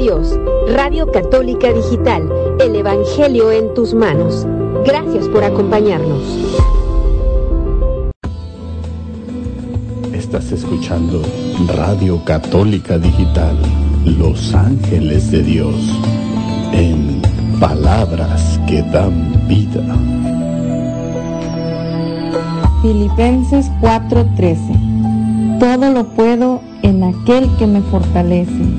Dios, Radio Católica Digital, el Evangelio en tus manos. Gracias por acompañarnos. Estás escuchando Radio Católica Digital, Los Ángeles de Dios, en palabras que dan vida. Filipenses 4:13. Todo lo puedo en aquel que me fortalece.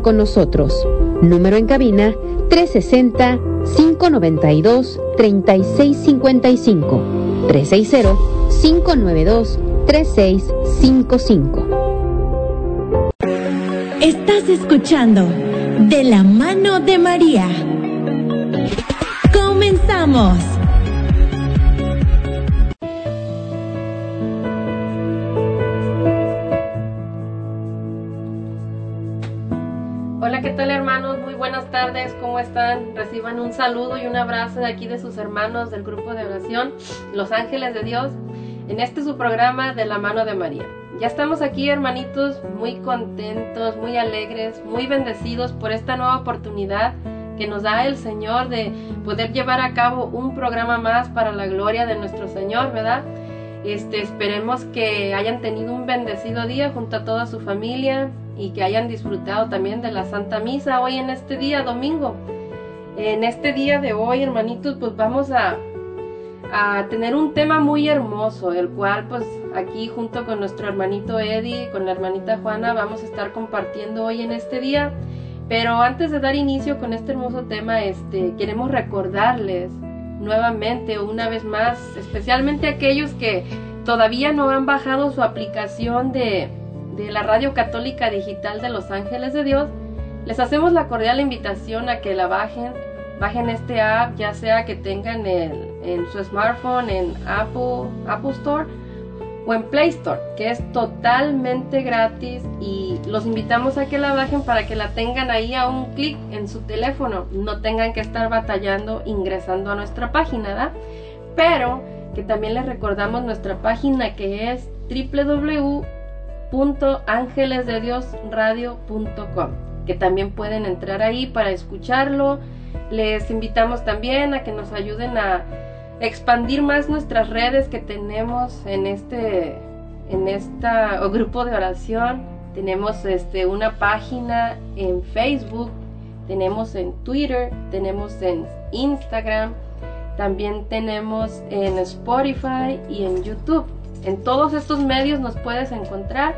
Con nosotros. Número en cabina 360-592-3655. 360-592-3655. Estás escuchando De la mano de María. Comenzamos. ¿Cómo están? Reciban un saludo y un abrazo de aquí de sus hermanos del grupo de oración Los Ángeles de Dios en este su programa de la mano de María. Ya estamos aquí, hermanitos, muy contentos, muy alegres, muy bendecidos por esta nueva oportunidad que nos da el Señor de poder llevar a cabo un programa más para la gloria de nuestro Señor, ¿verdad? Este, esperemos que hayan tenido un bendecido día junto a toda su familia, y que hayan disfrutado también de la Santa Misa hoy en este día domingo. En este día de hoy, hermanitos, pues vamos a, a tener un tema muy hermoso, el cual pues aquí junto con nuestro hermanito Eddie, con la hermanita Juana, vamos a estar compartiendo hoy en este día. Pero antes de dar inicio con este hermoso tema, este, queremos recordarles nuevamente una vez más, especialmente aquellos que todavía no han bajado su aplicación de, de la Radio Católica Digital de Los Ángeles de Dios, Les hacemos la cordial invitación a que la bajen, bajen este app, ya sea que tengan el, en su smartphone, en Apple, Apple Store o en Play Store, que es totalmente gratis y los invitamos a que la bajen para que la tengan ahí a un clic en su teléfono, no tengan que estar batallando ingresando a nuestra página, ¿verdad? Pero que también les recordamos nuestra página que es www.angelesdediosradio.com, que también pueden entrar ahí para escucharlo. Les invitamos también a que nos ayuden a expandir más nuestras redes que tenemos en este en esta grupo de oración. Tenemos este una página en Facebook, tenemos en Twitter, tenemos en Instagram, también tenemos en Spotify y en YouTube. En todos estos medios nos puedes encontrar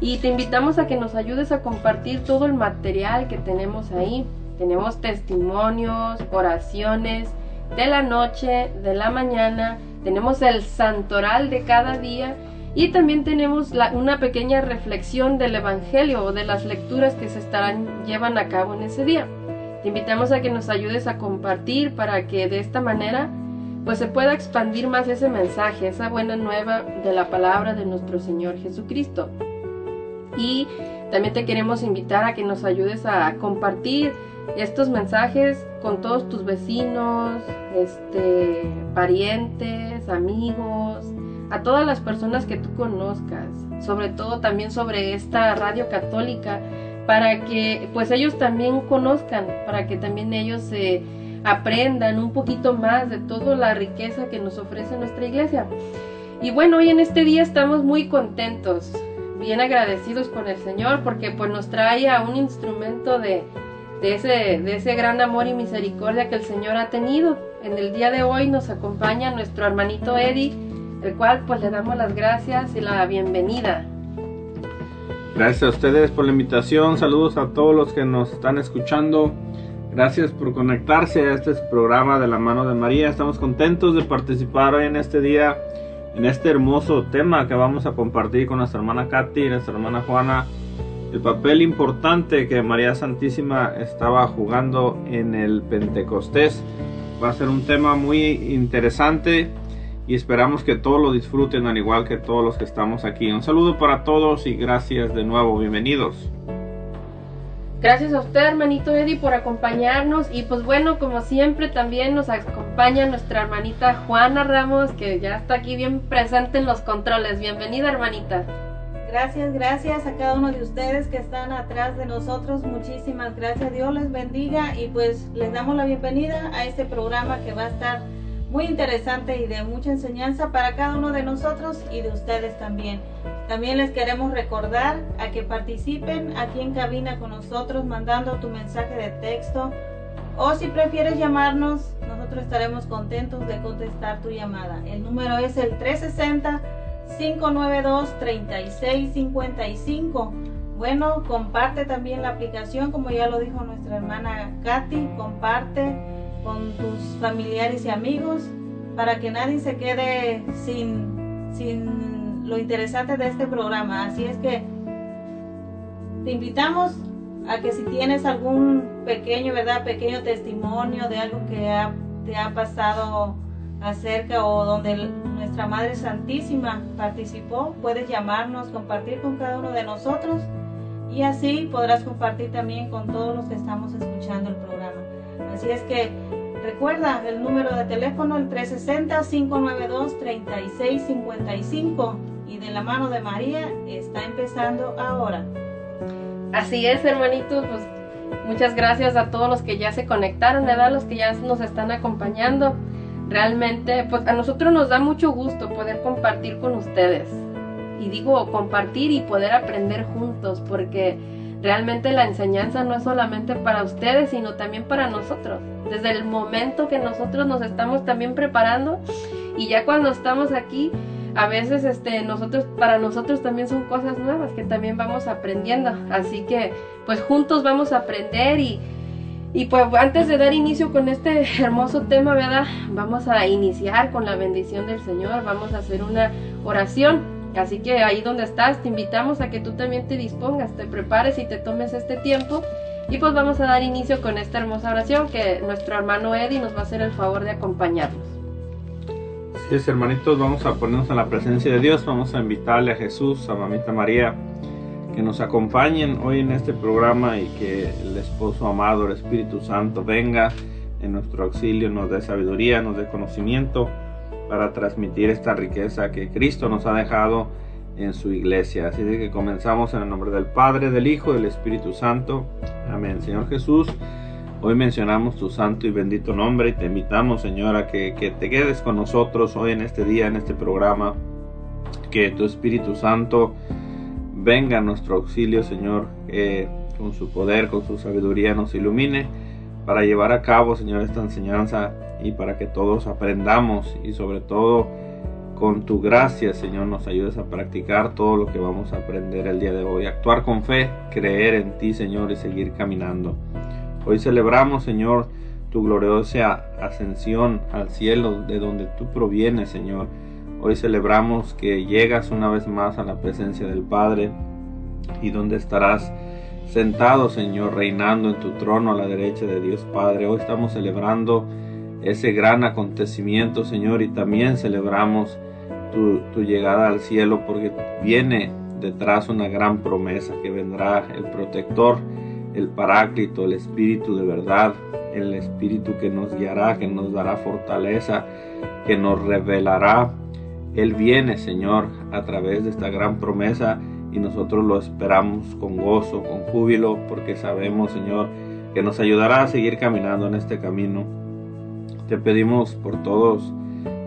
y te invitamos a que nos ayudes a compartir todo el material que tenemos ahí. Tenemos testimonios, oraciones, de la noche, de la mañana, tenemos el santoral de cada día y también tenemos una pequeña reflexión del Evangelio o de las lecturas que se estarán llevan a cabo en ese día. Te invitamos a que nos ayudes a compartir para que de esta manera pues se pueda expandir más ese mensaje, esa buena nueva de la palabra de nuestro Señor Jesucristo. Y también te queremos invitar a que nos ayudes a compartir estos mensajes con todos tus vecinos, este, parientes, amigos, a todas las personas que tú conozcas, sobre todo también sobre esta radio católica, para que pues ellos también conozcan, para que también ellos se aprendan un poquito más de toda la riqueza que nos ofrece nuestra iglesia. Y bueno, hoy en este día estamos muy contentos, bien agradecidos con el Señor, porque pues nos trae a un instrumento de, de ese, de ese gran amor y misericordia que el Señor ha tenido. En el día de hoy nos acompaña nuestro hermanito Eddie, el cual pues le damos las gracias y la bienvenida. Gracias a ustedes por la invitación, saludos a todos los que nos están escuchando. Gracias por conectarse a este programa de la mano de María. Estamos contentos de participar hoy en este día, en este hermoso tema que vamos a compartir con nuestra hermana Katy y nuestra hermana Juana el papel importante que María Santísima estaba jugando en el Pentecostés. Va a ser un tema muy interesante y esperamos que todos lo disfruten al igual que todos los que estamos aquí. Un saludo para todos y gracias de nuevo, bienvenidos. Gracias a usted, hermanito Eddie, por acompañarnos. Y pues bueno, como siempre, también nos acompaña nuestra hermanita Juana Ramos, que ya está aquí bien presente en los controles. Bienvenida, hermanita. Gracias, gracias a cada uno de ustedes que están atrás de nosotros. Muchísimas gracias. Dios les bendiga y pues les damos la bienvenida a este programa que va a estar muy interesante y de mucha enseñanza para cada uno de nosotros y de ustedes también. También les queremos recordar a que participen aquí en cabina con nosotros mandando tu mensaje de texto o si prefieres llamarnos, nosotros estaremos contentos de contestar tu llamada. El número es el 360 592-3655. Bueno, comparte también la aplicación, como ya lo dijo nuestra hermana Katy, comparte con tus familiares y amigos para que nadie se quede sin, sin lo interesante de este programa. Así es que te invitamos a que si tienes algún pequeño, ¿verdad? Pequeño testimonio de algo que te ha pasado acerca o donde nuestra Madre Santísima participó, puedes llamarnos, compartir con cada uno de nosotros y así podrás compartir también con todos los que estamos escuchando el programa. Así es que recuerda el número de teléfono el 360-592-3655 y de la mano de María está empezando ahora. Así es, hermanitos, pues muchas gracias a todos los que ya se conectaron, ¿verdad? Los que ya nos están acompañando realmente, pues a nosotros nos da mucho gusto poder compartir con ustedes. Y digo compartir y poder aprender juntos, porque realmente la enseñanza no es solamente para ustedes, sino también para nosotros. Desde el momento que nosotros nos estamos también preparando y ya cuando estamos aquí, a veces este nosotros para nosotros también son cosas nuevas que también vamos aprendiendo. Así que pues juntos vamos a aprender y y pues antes de dar inicio con este hermoso tema, ¿verdad? Vamos a iniciar con la bendición del Señor, vamos a hacer una oración. Así que ahí donde estás, te invitamos a que tú también te dispongas, te prepares y te tomes este tiempo Y pues vamos a dar inicio con esta hermosa oración que nuestro hermano Eddie nos va a hacer el favor de acompañarnos. Sí, hermanitos, vamos a ponernos en la presencia de Dios, vamos a invitarle a Jesús, a Mamita María, que nos acompañen hoy en este programa y que el esposo amado, el Espíritu Santo, venga en nuestro auxilio, nos dé sabiduría, nos dé conocimiento para transmitir esta riqueza que Cristo nos ha dejado en su iglesia. Así que comenzamos en el nombre del Padre, del Hijo del Espíritu Santo. Amén. Señor Jesús, hoy mencionamos tu santo y bendito nombre y te invitamos, Señor, a que, te quedes con nosotros hoy en este día, en este programa. Que tu Espíritu Santo venga a nuestro auxilio, Señor, que con su poder, con su sabiduría nos ilumine para llevar a cabo, Señor, esta enseñanza y para que todos aprendamos y sobre todo con tu gracia, Señor, nos ayudes a practicar todo lo que vamos a aprender el día de hoy. Actuar con fe, creer en ti, Señor, y seguir caminando. Hoy celebramos, Señor, tu gloriosa ascensión al cielo de donde tú provienes, Señor. Hoy celebramos que llegas una vez más a la presencia del Padre y donde estarás sentado, Señor, reinando en tu trono a la derecha de Dios Padre. Hoy estamos celebrando ese gran acontecimiento, Señor, y también celebramos tu, llegada al cielo porque viene detrás una gran promesa que vendrá el protector, el paráclito, el espíritu de verdad, el espíritu que nos guiará, que nos dará fortaleza, que nos revelará. Él viene, Señor, a través de esta gran promesa y nosotros lo esperamos con gozo, con júbilo, porque sabemos, Señor, que nos ayudará a seguir caminando en este camino. Te pedimos por todos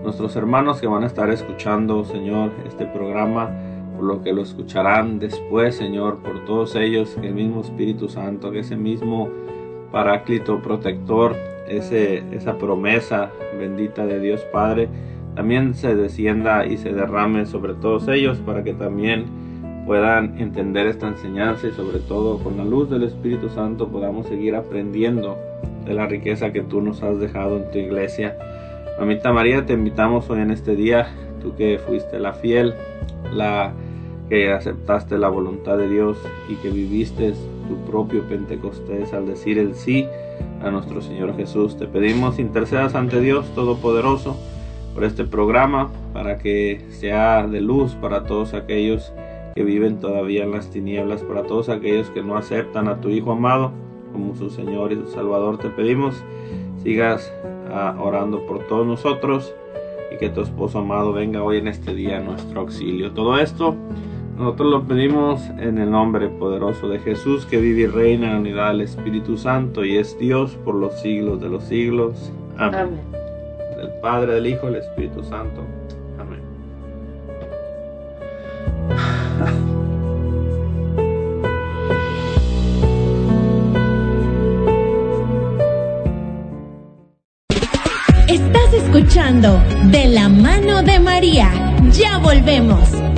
nuestros hermanos que van a estar escuchando, Señor, este programa, por lo que lo escucharán después, Señor, por todos ellos, que el mismo Espíritu Santo, que ese mismo paráclito protector, ese, esa promesa bendita de Dios Padre, también se descienda y se derrame sobre todos ellos para que también puedan entender esta enseñanza y sobre todo con la luz del Espíritu Santo podamos seguir aprendiendo de la riqueza que tú nos has dejado en tu iglesia. Mamita María, te invitamos hoy en este día, tú que fuiste la fiel, la que aceptaste la voluntad de Dios y que viviste tu propio Pentecostés al decir el sí a nuestro Señor Jesús. Te pedimos intercedas ante Dios Todopoderoso por este programa para que sea de luz para todos aquellos que viven todavía en las tinieblas, para todos aquellos que no aceptan a tu Hijo amado como su Señor y su Salvador. Te pedimos sigas orando por todos nosotros y que tu esposo amado venga hoy en este día a nuestro auxilio. Todo esto nosotros lo pedimos en el nombre poderoso de Jesús que vive y reina en la unidad del Espíritu Santo y es Dios por los siglos de los siglos. Amén. Amén. Del Padre, del Hijo, del Espíritu Santo. Amén. escuchando De la mano de María. Ya volvemos.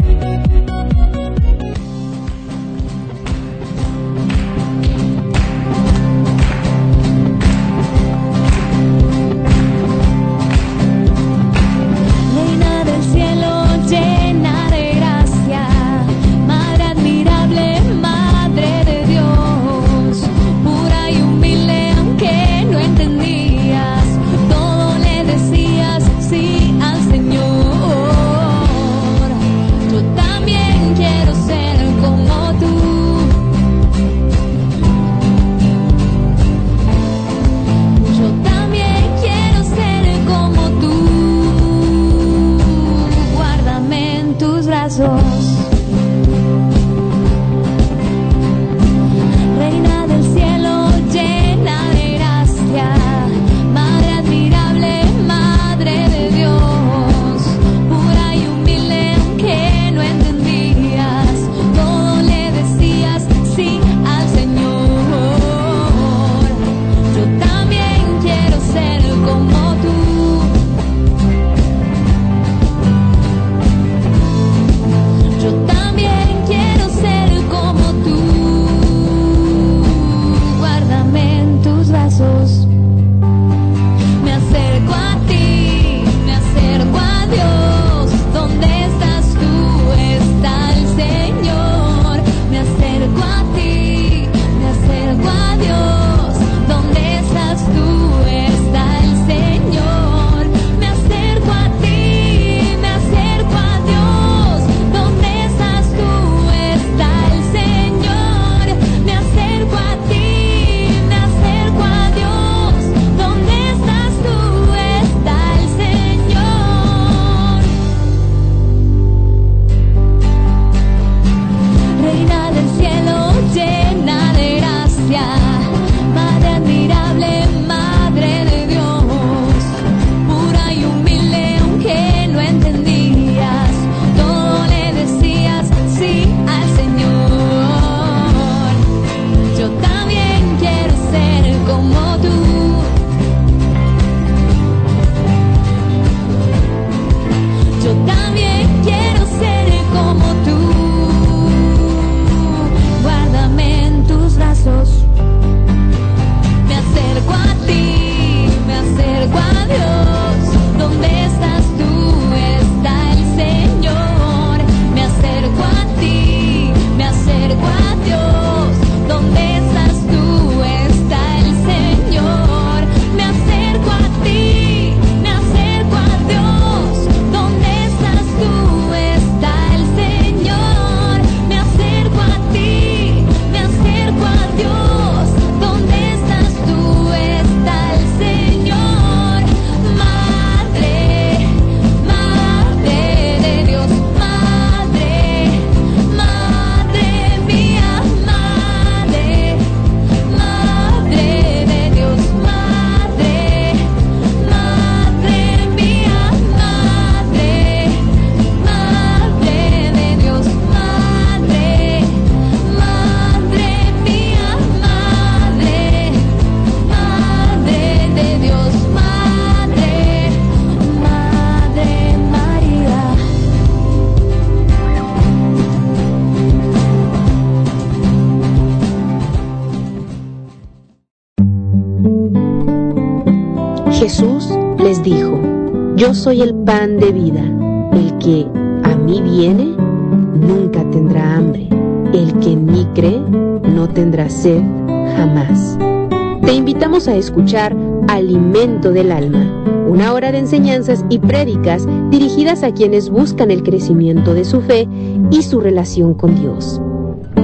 Soy el pan de vida, el que a mí viene nunca tendrá hambre, el que en mí cree no tendrá sed jamás. Te invitamos a escuchar Alimento del Alma, una hora de enseñanzas y prédicas dirigidas a quienes buscan el crecimiento de su fe y su relación con Dios.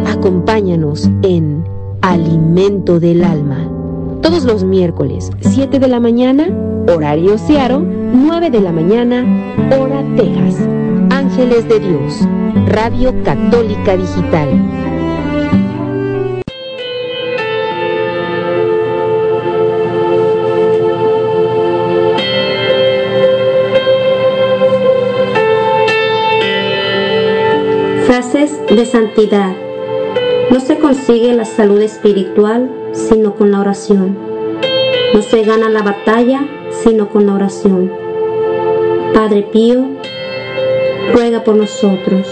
Acompáñanos en Alimento del Alma, todos los miércoles, 7 de la mañana, horario Searo, 9 de la mañana, hora Texas. Ángeles de Dios, Radio Católica Digital. Frases de santidad. No se consigue la salud espiritual sino con la oración. No se gana la batalla sino con la oración. Padre Pío, ruega por nosotros.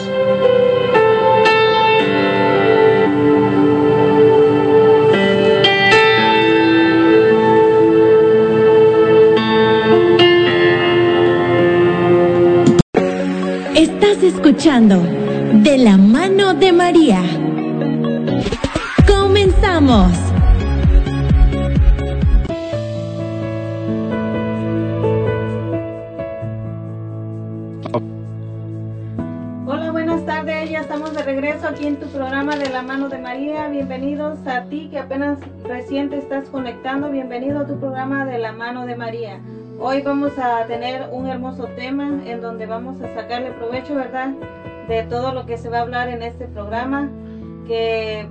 Estás escuchando De la mano de María. Comenzamos. Aquí en tu programa de la mano de María. Bienvenidos a ti que apenas recién te estás conectando. Bienvenido a tu programa de la mano de María. Hoy vamos a tener un hermoso tema en donde vamos a sacarle provecho, ¿verdad? De todo lo que se va a hablar en este programa. Que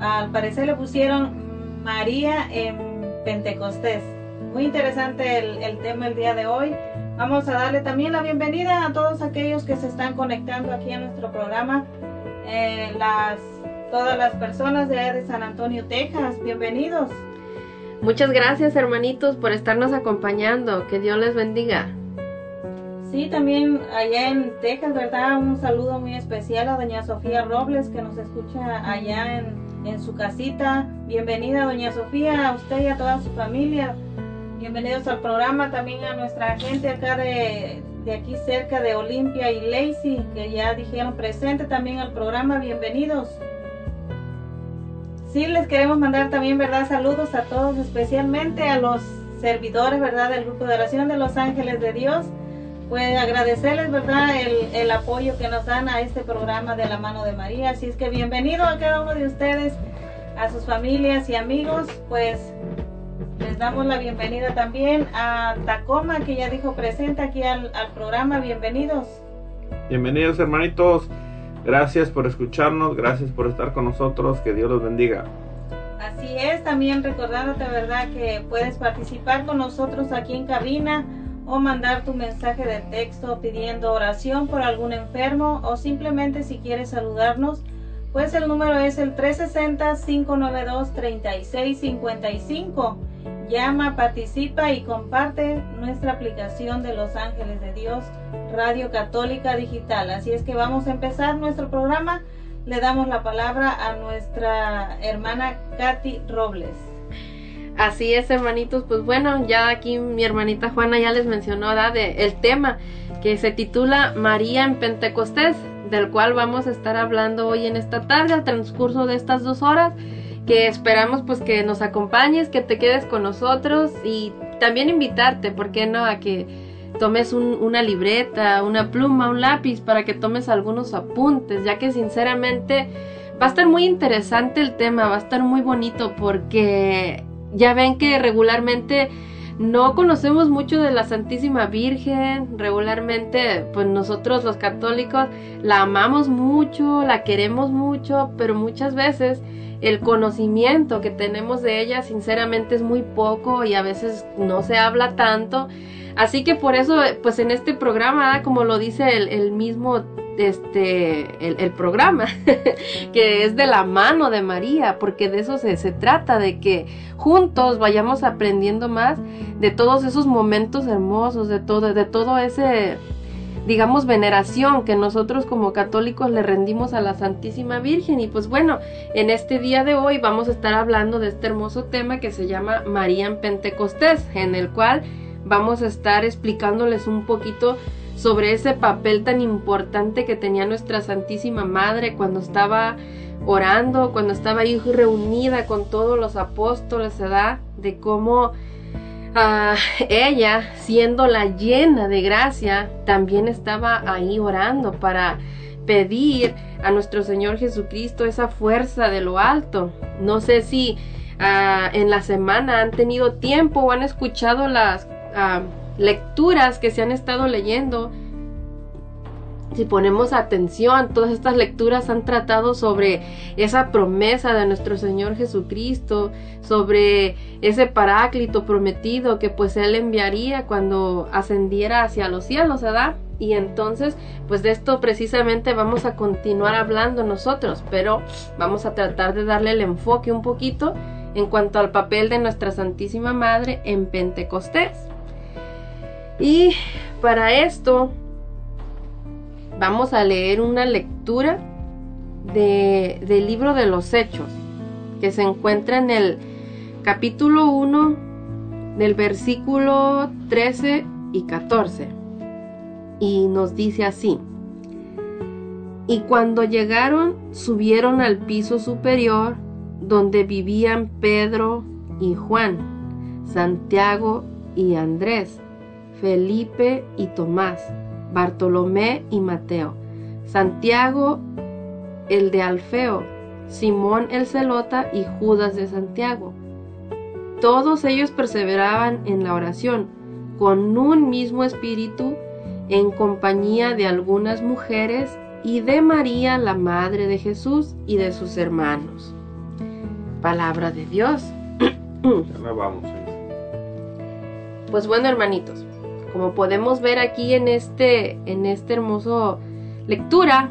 al parecer le pusieron María en Pentecostés. Muy interesante el, el tema el día de hoy. Vamos a darle también la bienvenida a todos aquellos que se están conectando aquí a nuestro programa. Eh, las, todas las personas de, San Antonio, Texas, bienvenidos. Muchas gracias hermanitos por estarnos acompañando. Que Dios les bendiga. Sí, también allá en Texas, ¿verdad? Un saludo muy especial a doña Sofía Robles que nos escucha allá en, en su casita. Bienvenida doña Sofía, a usted y a toda su familia. Bienvenidos al programa, también a nuestra gente acá de, de aquí cerca de Olimpia y Lacey, que ya dijeron presente también al programa, bienvenidos. Sí, les queremos mandar también, ¿verdad? Saludos a todos, especialmente a los servidores, ¿verdad? Del grupo de oración de los ángeles de Dios. Pues agradecerles, ¿verdad? El, el apoyo que nos dan a este programa de la mano de María. Así es que bienvenido a cada uno de ustedes, a sus familias y amigos. Pues les damos la bienvenida también a Tacoma, que ya dijo presente aquí al, al programa. Bienvenidos. Bienvenidos hermanitos, gracias por escucharnos, gracias por estar con nosotros, que Dios los bendiga. Así es, también recordándote, ¿verdad?, que puedes participar con nosotros aquí en cabina o mandar tu mensaje de texto pidiendo oración por algún enfermo o simplemente si quieres saludarnos, pues el número es el 360-592-3655. Llama, participa y comparte nuestra aplicación de Los Ángeles de Dios, Radio Católica Digital. Así es que vamos a empezar nuestro programa. Le damos la palabra a nuestra hermana Katy Robles. Así es, hermanitos. Pues bueno, ya aquí mi hermanita Juana ya les mencionó. De el tema que se titula María en Pentecostés, del cual vamos a estar hablando hoy en esta tarde, al transcurso de estas dos horas, que esperamos pues que nos acompañes, que te quedes con nosotros y también invitarte, ¿por qué no?, a que tomes un- una libreta, una pluma, un lápiz para que tomes algunos apuntes, ya que sinceramente va a estar muy interesante el tema, va a estar muy bonito porque ya ven que regularmente no conocemos mucho de la Santísima Virgen, regularmente pues nosotros los católicos la amamos mucho, la queremos mucho, pero muchas veces el conocimiento que tenemos de ella sinceramente es muy poco y a veces no se habla tanto. Así que por eso, pues en este programa, como lo dice el, mismo, este, el, el programa, que es de la mano de María, porque de eso se, se trata, de que juntos vayamos aprendiendo más de todos esos momentos hermosos, de todo, de todo ese digamos, veneración que nosotros como católicos le rendimos a la Santísima Virgen. Y pues bueno, en este día de hoy vamos a estar hablando de este hermoso tema que se llama María en Pentecostés, en el cual vamos a estar explicándoles un poquito sobre ese papel tan importante que tenía nuestra Santísima Madre cuando estaba orando, cuando estaba ahí reunida con todos los apóstoles, ¿verdad? De cómo Ah, ella, siendo la llena de gracia, también estaba ahí orando para pedir a nuestro Señor Jesucristo esa fuerza de lo alto. No sé si ah, en la semana han tenido tiempo o han escuchado las ah, lecturas que se han estado leyendo si ponemos atención, todas estas lecturas han tratado sobre esa promesa de nuestro Señor Jesucristo, sobre ese paráclito prometido que pues Él enviaría cuando ascendiera hacia los cielos, ¿verdad? Y entonces, pues de esto precisamente vamos a continuar hablando nosotros, pero vamos a tratar de darle el enfoque un poquito en cuanto al papel de nuestra Santísima Madre en Pentecostés. Y para esto vamos a leer una lectura de, del libro de los Hechos, que se encuentra en el capítulo 1 del versículo 13 y 14. Y nos dice así. Y cuando llegaron, subieron al piso superior, donde vivían Pedro y Juan, Santiago y Andrés, Felipe y Tomás Bartolomé y Mateo, Santiago el de Alfeo, Simón el Celota y Judas de Santiago. Todos ellos perseveraban en la oración, con un mismo espíritu, en compañía de algunas mujeres y de María, la Madre de Jesús, y de sus hermanos. Palabra de Dios. Pues bueno, hermanitos, como podemos ver aquí en este, en este hermoso lectura,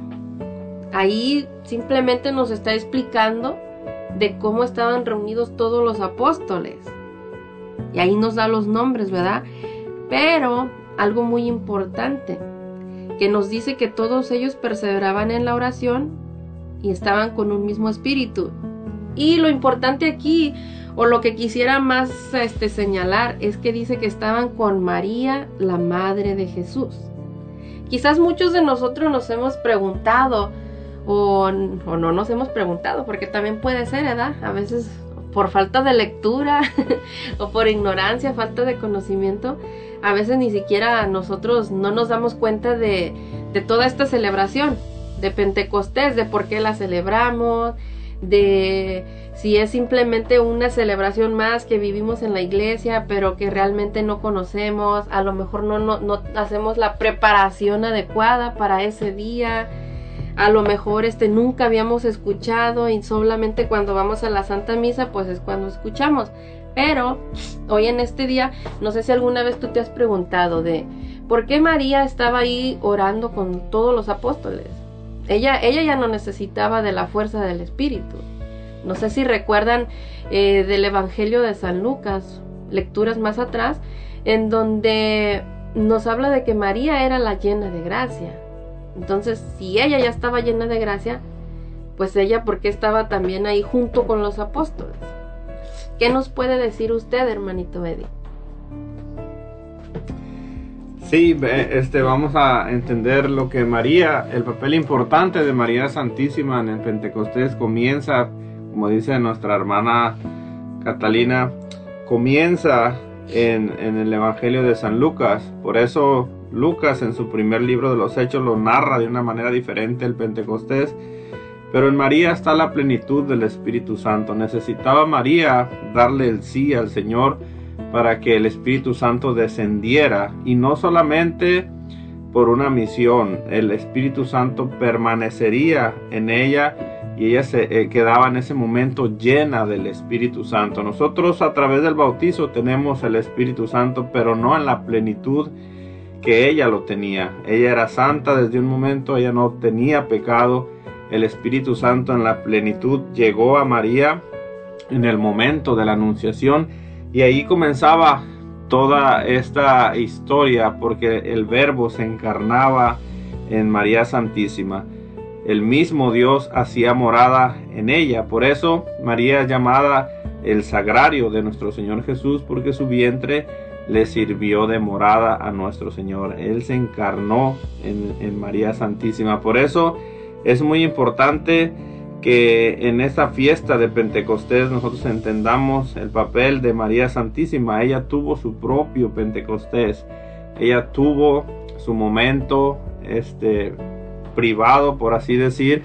ahí simplemente nos está explicando de cómo estaban reunidos todos los apóstoles. Y ahí nos da los nombres, ¿verdad? Pero algo muy importante, que nos dice que todos ellos perseveraban en la oración y estaban con un mismo espíritu. Y lo importante aquí o lo que quisiera más este, señalar es que dice que estaban con María, la Madre de Jesús. Quizás muchos de nosotros nos hemos preguntado, o, no nos hemos preguntado, porque también puede ser, ¿verdad? A veces por falta de lectura o por ignorancia, falta de conocimiento, a veces ni siquiera nosotros no nos damos cuenta de, de toda esta celebración de Pentecostés, de por qué la celebramos, de si es simplemente una celebración más que vivimos en la iglesia, pero que realmente no conocemos, a lo mejor no, no, hacemos la preparación adecuada para ese día, a lo mejor este nunca habíamos escuchado y solamente cuando vamos a la Santa Misa pues es cuando escuchamos. Pero hoy en este día, no sé si alguna vez tú te has preguntado de por qué María estaba ahí orando con todos los apóstoles. Ella, ella ya no necesitaba de la fuerza del Espíritu. No sé si recuerdan eh, del Evangelio de San Lucas, lecturas más atrás, en donde nos habla de que María era la llena de gracia. Entonces, si ella ya estaba llena de gracia, pues ella, ¿por qué estaba también ahí junto con los apóstoles? ¿Qué nos puede decir usted, hermanito Eddie? Sí, este, vamos a entender lo que María, el papel importante de María Santísima en el Pentecostés comienza como dice nuestra hermana Catalina, comienza en, el Evangelio de San Lucas. Por eso Lucas en su primer libro de los Hechos lo narra de una manera diferente el Pentecostés. Pero en María está la plenitud del Espíritu Santo. Necesitaba María darle el sí al Señor para que el Espíritu Santo descendiera y no solamente por una misión, el Espíritu Santo permanecería en ella y ella se eh, quedaba en ese momento llena del Espíritu Santo. Nosotros a través del bautizo tenemos el Espíritu Santo, pero no en la plenitud que ella lo tenía. Ella era santa desde un momento, ella no tenía pecado. El Espíritu Santo en la plenitud llegó a María en el momento de la anunciación y ahí comenzaba toda esta historia porque el verbo se encarnaba en María Santísima. El mismo Dios hacía morada en ella. Por eso María es llamada el sagrario de nuestro Señor Jesús porque su vientre le sirvió de morada a nuestro Señor. Él se encarnó en, en María Santísima. Por eso es muy importante que en esta fiesta de Pentecostés nosotros entendamos el papel de María Santísima. Ella tuvo su propio Pentecostés. Ella tuvo su momento este privado, por así decir,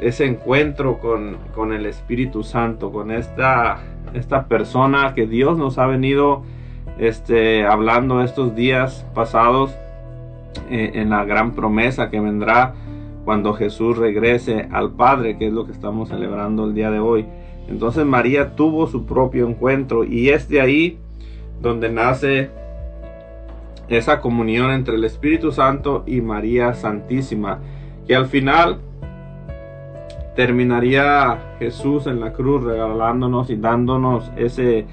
ese encuentro con, con el Espíritu Santo, con esta, esta persona que Dios nos ha venido este, hablando estos días pasados eh, en la gran promesa que vendrá cuando Jesús regrese al Padre, que es lo que estamos celebrando el día de hoy. Entonces María tuvo su propio encuentro y es de ahí donde nace esa comunión entre el Espíritu Santo y María Santísima, que al final terminaría Jesús en la cruz regalándonos y dándonos ese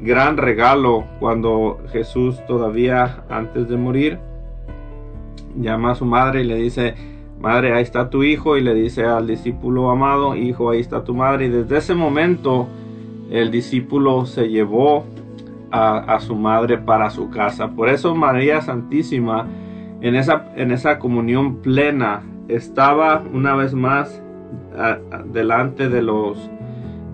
gran regalo cuando Jesús todavía antes de morir llama a su madre y le dice, Madre, ahí está tu hijo y le dice al discípulo amado, hijo, ahí está tu madre. Y desde ese momento el discípulo se llevó a, su madre para su casa. Por eso María Santísima en esa, en esa comunión plena estaba una vez más delante de los,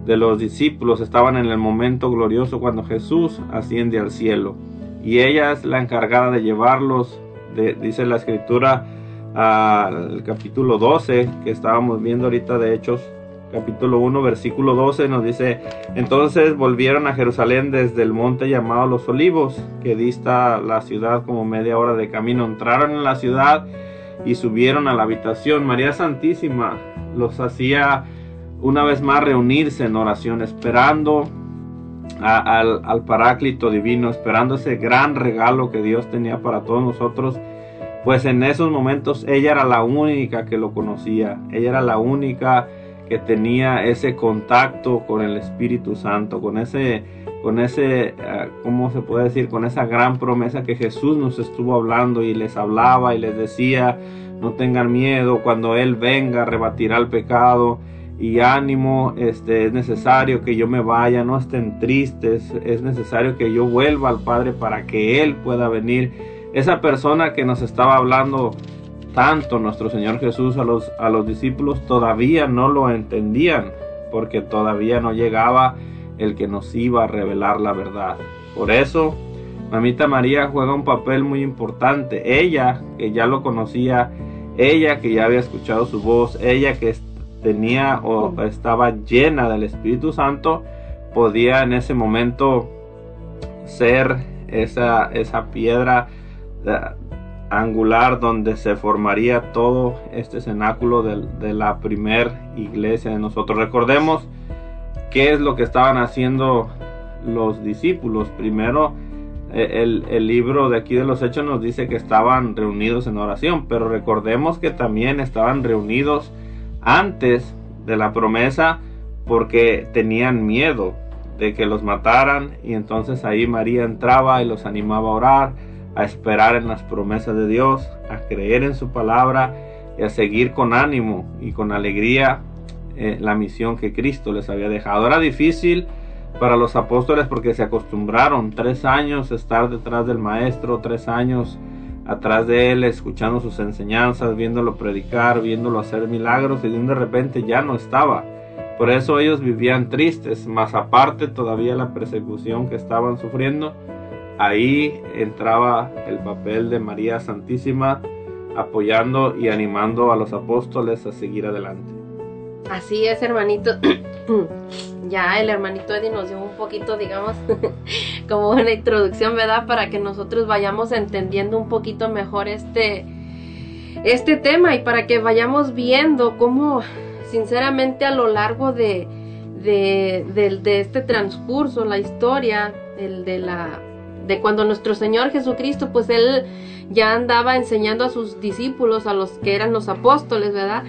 de los discípulos, estaban en el momento glorioso cuando Jesús asciende al cielo. Y ella es la encargada de llevarlos, dice la escritura, al capítulo 12 que estábamos viendo ahorita de Hechos, capítulo 1, versículo 12 nos dice, entonces volvieron a Jerusalén desde el monte llamado Los Olivos, que dista la ciudad como media hora de camino. Entraron en la ciudad y subieron a la habitación. María Santísima los hacía una vez más reunirse en oración, esperando al, al Paráclito Divino, esperando ese gran regalo que Dios tenía para todos nosotros pues en esos momentos ella era la única que lo conocía, ella era la única que tenía ese contacto con el Espíritu Santo, con ese, con ese, ah, ¿cómo se puede decir? Con esa gran promesa que Jesús nos estuvo hablando y les hablaba y les decía, no tengan miedo, cuando Él venga rebatirá el pecado y ánimo, este, es necesario que yo me vaya, no estén tristes, es necesario que yo vuelva al Padre para que Él pueda venir esa persona que nos estaba hablando tanto nuestro Señor Jesús a los, a los discípulos todavía no lo entendían porque todavía no llegaba el que nos iba a revelar la verdad. Por eso, Mamita María juega un papel muy importante. Ella, que ya lo conocía, ella que ya había escuchado su voz, ella que tenía o estaba llena del Espíritu Santo, podía en ese momento ser esa, esa piedra angular donde se formaría todo este cenáculo de, la primer iglesia de nosotros. Recordemos qué es lo que estaban haciendo los discípulos. Primero, e, el, el, libro de aquí de los hechos nos dice que estaban reunidos en oración, pero recordemos que también estaban reunidos antes de la promesa porque tenían miedo de que los mataran y entonces ahí María entraba y los animaba a orar a esperar en las promesas de Dios, a creer en su palabra y a seguir con ánimo y con alegría eh, la misión que Cristo les había dejado. Era difícil para los apóstoles porque se acostumbraron tres años a estar detrás del maestro, tres años atrás de él, escuchando sus enseñanzas, viéndolo predicar, viéndolo hacer milagros y de repente ya no estaba. Por eso ellos vivían tristes, más aparte todavía la persecución que estaban sufriendo Ahí entraba el papel de María Santísima apoyando y animando a los apóstoles a seguir adelante. Así es, hermanito. ya el hermanito Eddie nos dio un poquito, digamos, como una introducción, ¿verdad? Para que nosotros vayamos entendiendo un poquito mejor este, este tema y para que vayamos viendo cómo, sinceramente, a lo largo de, de, de este transcurso, la historia, el de la de cuando nuestro Señor Jesucristo, pues él ya andaba enseñando a sus discípulos, a los que eran los apóstoles, ¿verdad?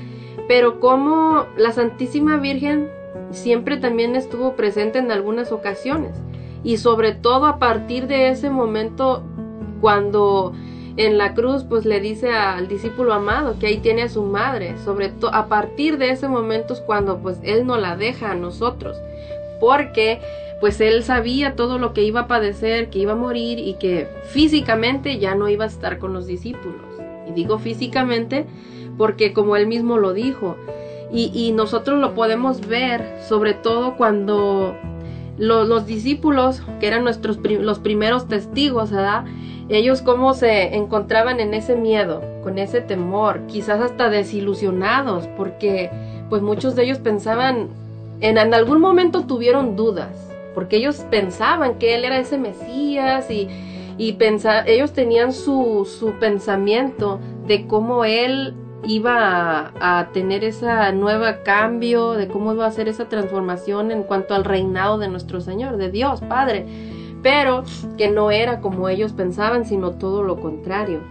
Pero como la Santísima Virgen siempre también estuvo presente en algunas ocasiones. y sobre todo a partir de ese momento cuando en la cruz pues le dice al discípulo amado que ahí tiene a su madre, sobre todo a partir de ese momento es cuando pues él no la deja a nosotros, porque pues él sabía todo lo que iba a padecer, que iba a morir y que físicamente ya no iba a estar con los discípulos. Y digo físicamente porque como él mismo lo dijo, y, nosotros lo podemos ver sobre todo cuando los discípulos, que eran nuestros los primeros testigos, ¿verdad? Ellos cómo se encontraban en ese miedo, con ese temor, quizás hasta desilusionados, porque pues muchos de ellos pensaban, en, en algún momento tuvieron dudas, porque ellos pensaban que él era ese Mesías y, ellos tenían su, pensamiento de cómo él iba a, tener ese nuevo cambio, de cómo iba a ser esa transformación en cuanto al reinado de nuestro Señor, de Dios Padre, pero que no era como ellos pensaban, sino todo lo contrario.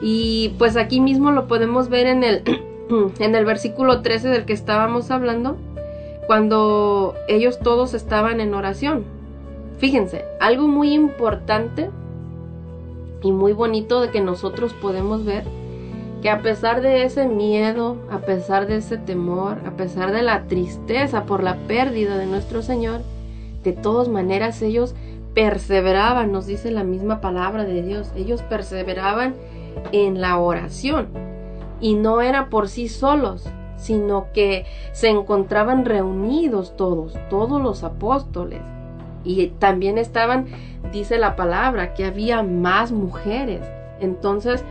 Y pues aquí mismo lo podemos ver en el, en el versículo 13 del que estábamos hablando, cuando ellos todos estaban en oración. Fíjense, algo muy importante y muy bonito de que nosotros podemos ver que a pesar de ese miedo, a pesar de ese temor, a pesar de la tristeza por la pérdida de nuestro Señor, de todas maneras ellos perseveraban, nos dice la misma palabra de Dios, ellos perseveraban en la oración y no era por sí solos, sino que se encontraban reunidos todos, todos los apóstoles. Y también estaban, dice la palabra, que había más mujeres. Entonces,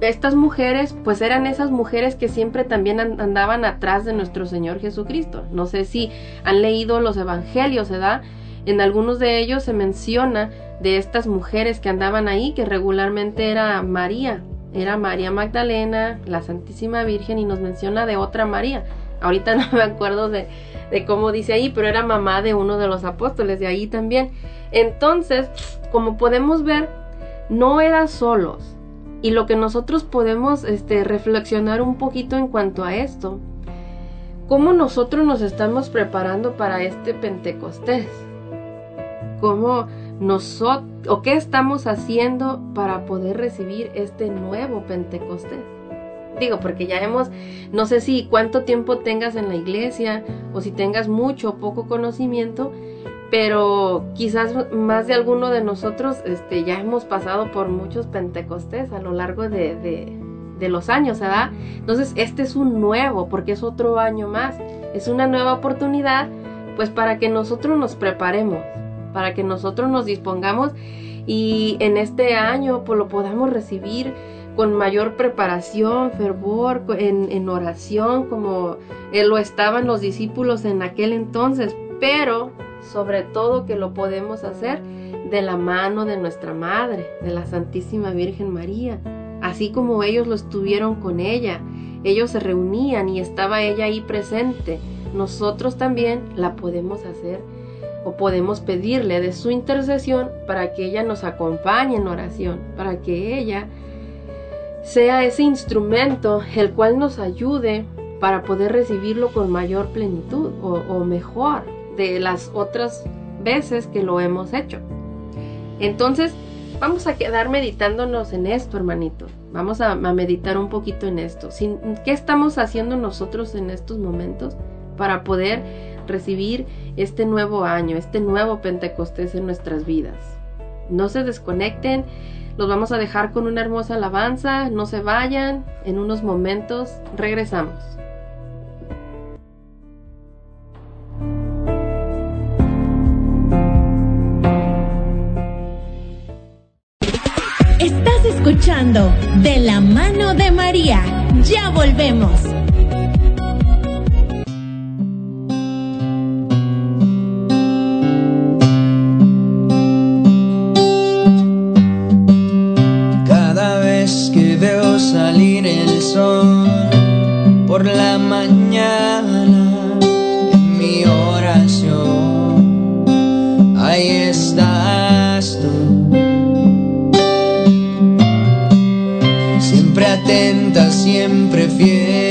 estas mujeres, pues eran esas mujeres que siempre también andaban atrás de nuestro Señor Jesucristo. No sé si han leído los evangelios, ¿verdad? En algunos de ellos se menciona de estas mujeres que andaban ahí, que regularmente era María, era María Magdalena, la Santísima Virgen, y nos menciona de otra María. Ahorita no me acuerdo de, de cómo dice ahí, pero era mamá de uno de los apóstoles, de ahí también. Entonces, como podemos ver, no era solos, y lo que nosotros podemos este, reflexionar un poquito en cuanto a esto, cómo nosotros nos estamos preparando para este Pentecostés, cómo nosotros, o qué estamos haciendo para poder recibir este nuevo Pentecostés. Digo, porque ya hemos, no sé si cuánto tiempo tengas en la iglesia o si tengas mucho o poco conocimiento, pero quizás más de alguno de nosotros este, ya hemos pasado por muchos pentecostés a lo largo de, de, los años, ¿verdad? Entonces, este es un nuevo, porque es otro año más, es una nueva oportunidad, pues para que nosotros nos preparemos, para que nosotros nos dispongamos y en este año pues lo podamos recibir con mayor preparación, fervor, en, oración, como lo estaban los discípulos en aquel entonces, pero sobre todo que lo podemos hacer de la mano de nuestra Madre, de la Santísima Virgen María, así como ellos lo estuvieron con ella. Ellos se reunían y estaba ella ahí presente. Nosotros también la podemos hacer o podemos pedirle de su intercesión para que ella nos acompañe en oración, para que ella sea ese instrumento el cual nos ayude para poder recibirlo con mayor plenitud o, mejor, de las otras veces que lo hemos hecho. Entonces, vamos a quedar meditándonos en esto, hermanito. Vamos a, meditar un poquito en esto. ¿Qué estamos haciendo nosotros en estos momentos para poder recibir este nuevo año, este nuevo Pentecostés en nuestras vidas? No se desconecten, los vamos a dejar con una hermosa alabanza, no se vayan, en unos momentos regresamos. escuchando De la mano de María. Ya volvemos. Por la mañana en mi oración, ahí estás tú. Atenta, siempre fiel,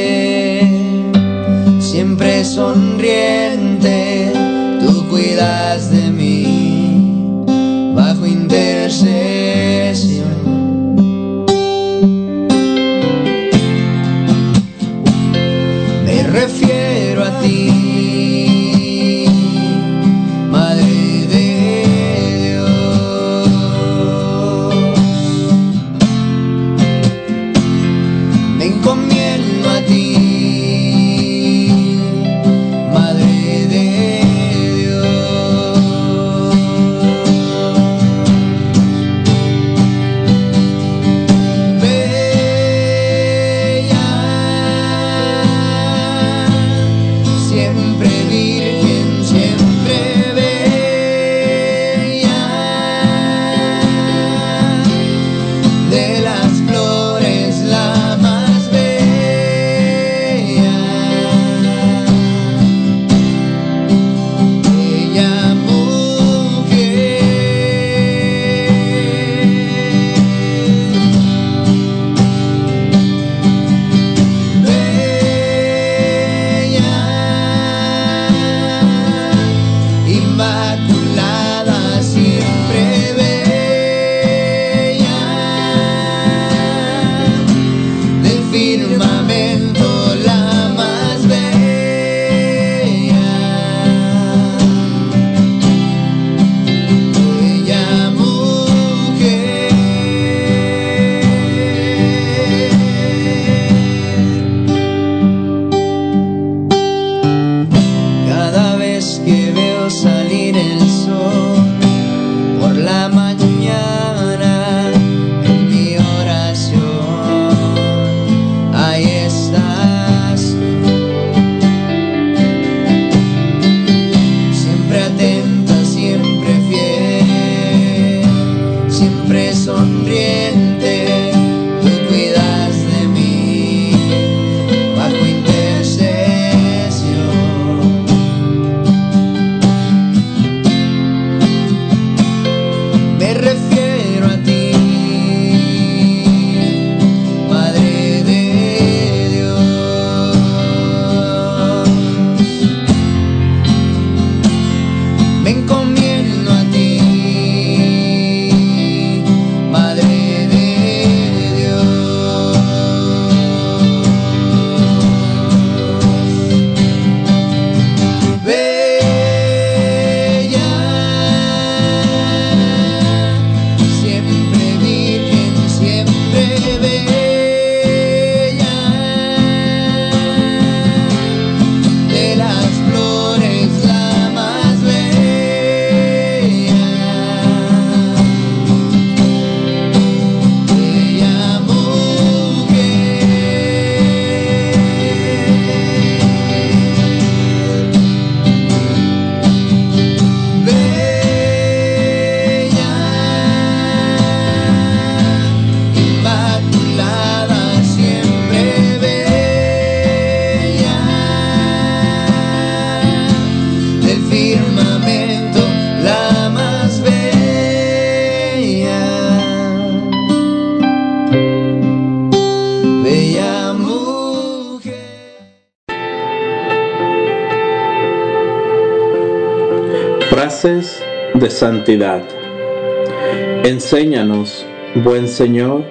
Enséñanos, buen Señor,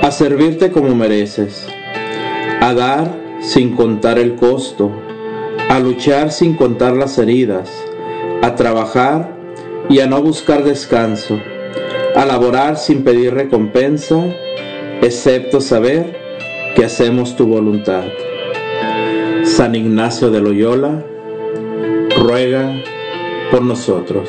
a servirte como mereces, a dar sin contar el costo, a luchar sin contar las heridas, a trabajar y a no buscar descanso, a laborar sin pedir recompensa, excepto saber que hacemos tu voluntad. San Ignacio de Loyola, ruega por nosotros.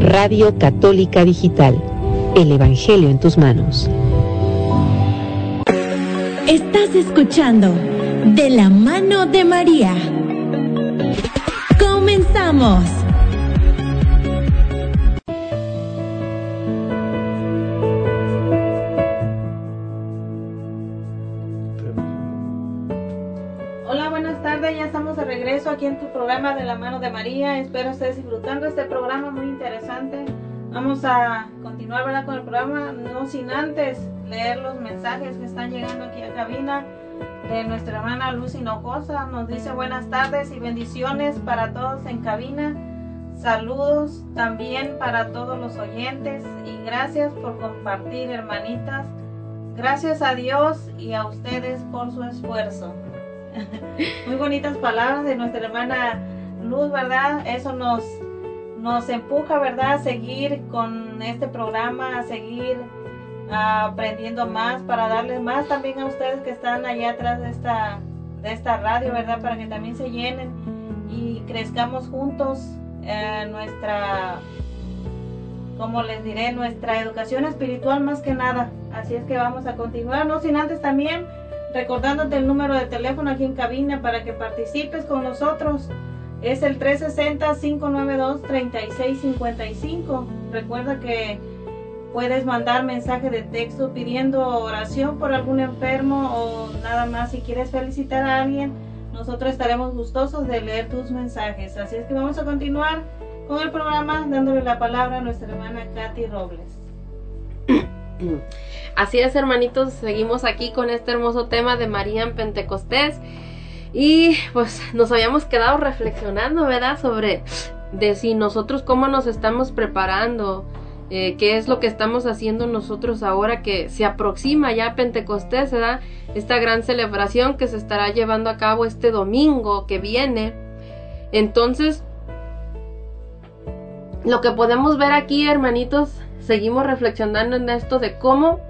Radio Católica Digital. El Evangelio en tus manos. Estás escuchando De la mano de María. Comenzamos. Aquí en tu programa de la mano de María. Espero estés disfrutando este programa muy interesante. Vamos a continuar ¿verdad? con el programa, no sin antes leer los mensajes que están llegando aquí a cabina de nuestra hermana Luz Hinojosa. Nos dice buenas tardes y bendiciones para todos en cabina. Saludos también para todos los oyentes y gracias por compartir, hermanitas. Gracias a Dios y a ustedes por su esfuerzo. Muy bonitas palabras de nuestra hermana Luz, ¿verdad? Eso nos, nos empuja, ¿verdad? A seguir con este programa, a seguir aprendiendo más, para darles más también a ustedes que están allá atrás de esta, de esta radio, ¿verdad? Para que también se llenen y crezcamos juntos eh, nuestra, como les diré, nuestra educación espiritual más que nada. Así es que vamos a continuar, no sin antes también recordándote el número de teléfono aquí en cabina para que participes con nosotros. Es el 360-592-3655. Recuerda que puedes mandar mensaje de texto pidiendo oración por algún enfermo o nada más si quieres felicitar a alguien. Nosotros estaremos gustosos de leer tus mensajes. Así es que vamos a continuar con el programa dándole la palabra a nuestra hermana Katy Robles. Así es, hermanitos, seguimos aquí con este hermoso tema de María en Pentecostés. Y pues nos habíamos quedado reflexionando, ¿verdad? Sobre de si nosotros cómo nos estamos preparando, eh, qué es lo que estamos haciendo nosotros ahora que se aproxima ya Pentecostés, ¿verdad? Esta gran celebración que se estará llevando a cabo este domingo que viene. Entonces, lo que podemos ver aquí, hermanitos, seguimos reflexionando en esto de cómo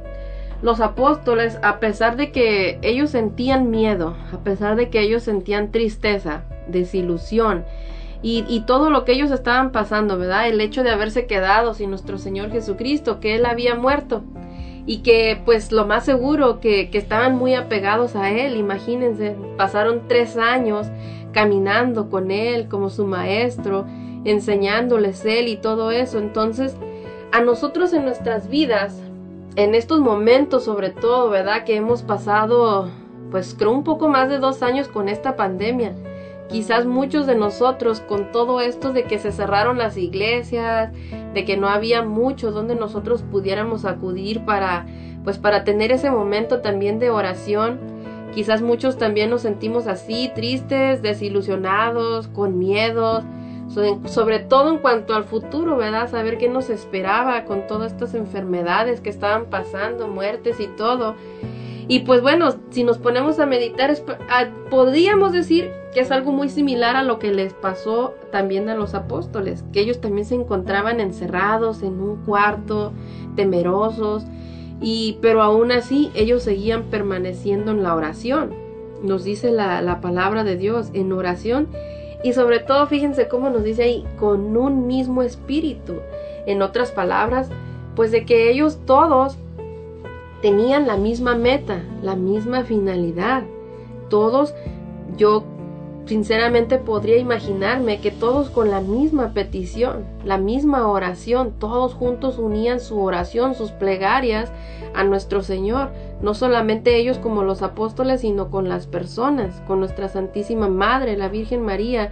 los apóstoles, a pesar de que ellos sentían miedo, a pesar de que ellos sentían tristeza, desilusión y, todo lo que ellos estaban pasando, ¿verdad? El hecho de haberse quedado sin nuestro Señor Jesucristo, que Él había muerto y que pues lo más seguro que estaban muy apegados a Él, imagínense, pasaron tres años caminando con Él como su maestro, enseñándoles Él y todo eso, entonces a nosotros en nuestras vidas, en estos momentos sobre todo, ¿verdad? Que hemos pasado, pues creo un poco más de dos años con esta pandemia. Quizás muchos de nosotros con todo esto de que se cerraron las iglesias, de que no había mucho donde nosotros pudiéramos acudir para, pues para tener ese momento también de oración. Quizás muchos también nos sentimos así, tristes, desilusionados, con miedos, sobre todo en cuanto al futuro, ¿verdad? Saber qué nos esperaba con todas estas enfermedades que estaban pasando, muertes y todo. Y pues bueno, si nos ponemos a meditar, podríamos decir que es algo muy similar a lo que les pasó también a los apóstoles, que ellos también se encontraban encerrados en un cuarto, temerosos, y pero aún así ellos seguían permaneciendo en la oración. Nos dice la, la palabra de Dios, en oración y sobre todo, fíjense cómo nos dice ahí, con un mismo espíritu. En otras palabras, pues de que ellos todos tenían la misma meta, la misma finalidad. Todos yo sinceramente podría imaginarme que todos con la misma petición, la misma oración, todos juntos unían su oración, sus plegarias a nuestro Señor, no solamente ellos como los apóstoles, sino con las personas, con nuestra Santísima Madre, la Virgen María.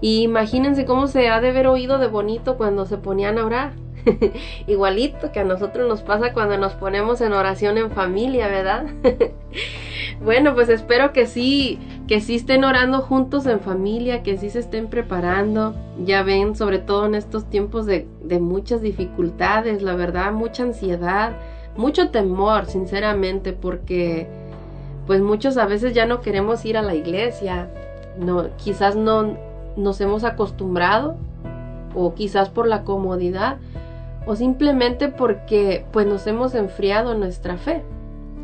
Y imagínense cómo se ha de haber oído de bonito cuando se ponían a orar. Igualito que a nosotros nos pasa cuando nos ponemos en oración en familia, ¿verdad? bueno, pues espero que sí, que sí estén orando juntos en familia, que sí se estén preparando. Ya ven, sobre todo en estos tiempos de, muchas dificultades, la verdad, mucha ansiedad, mucho temor, sinceramente, porque pues muchos a veces ya no queremos ir a la iglesia, no, quizás no nos hemos acostumbrado o quizás por la comodidad o simplemente porque pues nos hemos enfriado nuestra fe.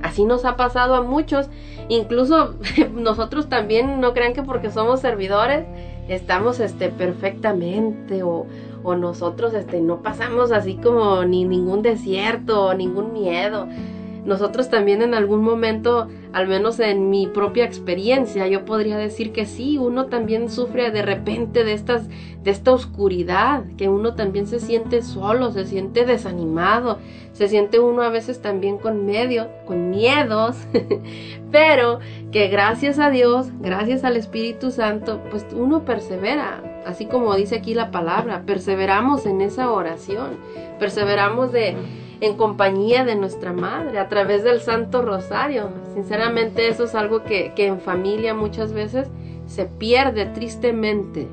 Así nos ha pasado a muchos, incluso nosotros también no crean que porque somos servidores estamos este perfectamente o, o nosotros este no pasamos así como ni ningún desierto o ningún miedo nosotros también en algún momento, al menos en mi propia experiencia, yo podría decir que sí, uno también sufre de repente de estas de esta oscuridad, que uno también se siente solo, se siente desanimado, se siente uno a veces también con medio, con miedos, pero que gracias a Dios, gracias al Espíritu Santo, pues uno persevera, así como dice aquí la palabra, perseveramos en esa oración, perseveramos de en compañía de nuestra madre, a través del Santo Rosario. Sinceramente eso es algo que, en familia muchas veces se pierde tristemente,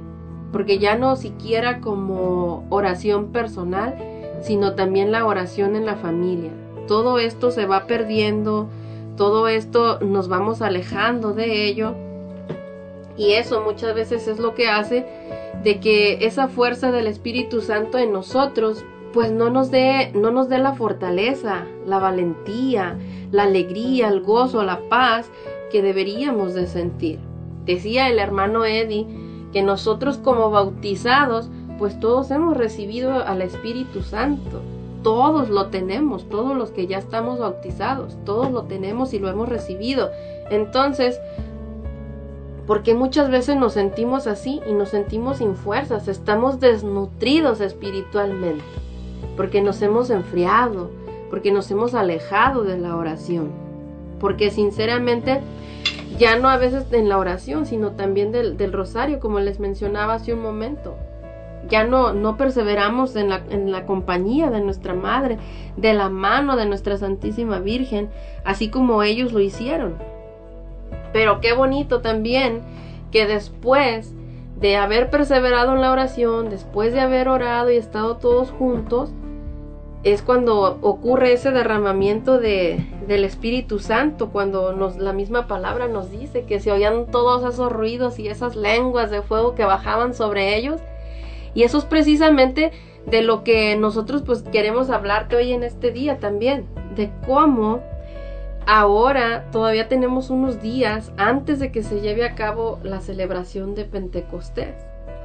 porque ya no siquiera como oración personal, sino también la oración en la familia. Todo esto se va perdiendo, todo esto nos vamos alejando de ello. Y eso muchas veces es lo que hace de que esa fuerza del Espíritu Santo en nosotros pues no nos dé no nos dé la fortaleza, la valentía, la alegría, el gozo, la paz que deberíamos de sentir. Decía el hermano Eddie que nosotros como bautizados, pues todos hemos recibido al Espíritu Santo. Todos lo tenemos, todos los que ya estamos bautizados, todos lo tenemos y lo hemos recibido. Entonces, porque muchas veces nos sentimos así y nos sentimos sin fuerzas, estamos desnutridos espiritualmente porque nos hemos enfriado, porque nos hemos alejado de la oración, porque sinceramente ya no a veces en la oración, sino también del, rosario, como les mencionaba hace un momento. Ya no, no perseveramos en la, en la compañía de nuestra Madre, de la mano de nuestra Santísima Virgen, así como ellos lo hicieron. Pero qué bonito también que después de haber perseverado en la oración, después de haber orado y estado todos juntos, es cuando ocurre ese derramamiento de, del Espíritu Santo, cuando nos, la misma palabra nos dice que se oían todos esos ruidos y esas lenguas de fuego que bajaban sobre ellos. Y eso es precisamente de lo que nosotros pues queremos hablarte hoy en este día también, de cómo ahora todavía tenemos unos días antes de que se lleve a cabo la celebración de Pentecostés.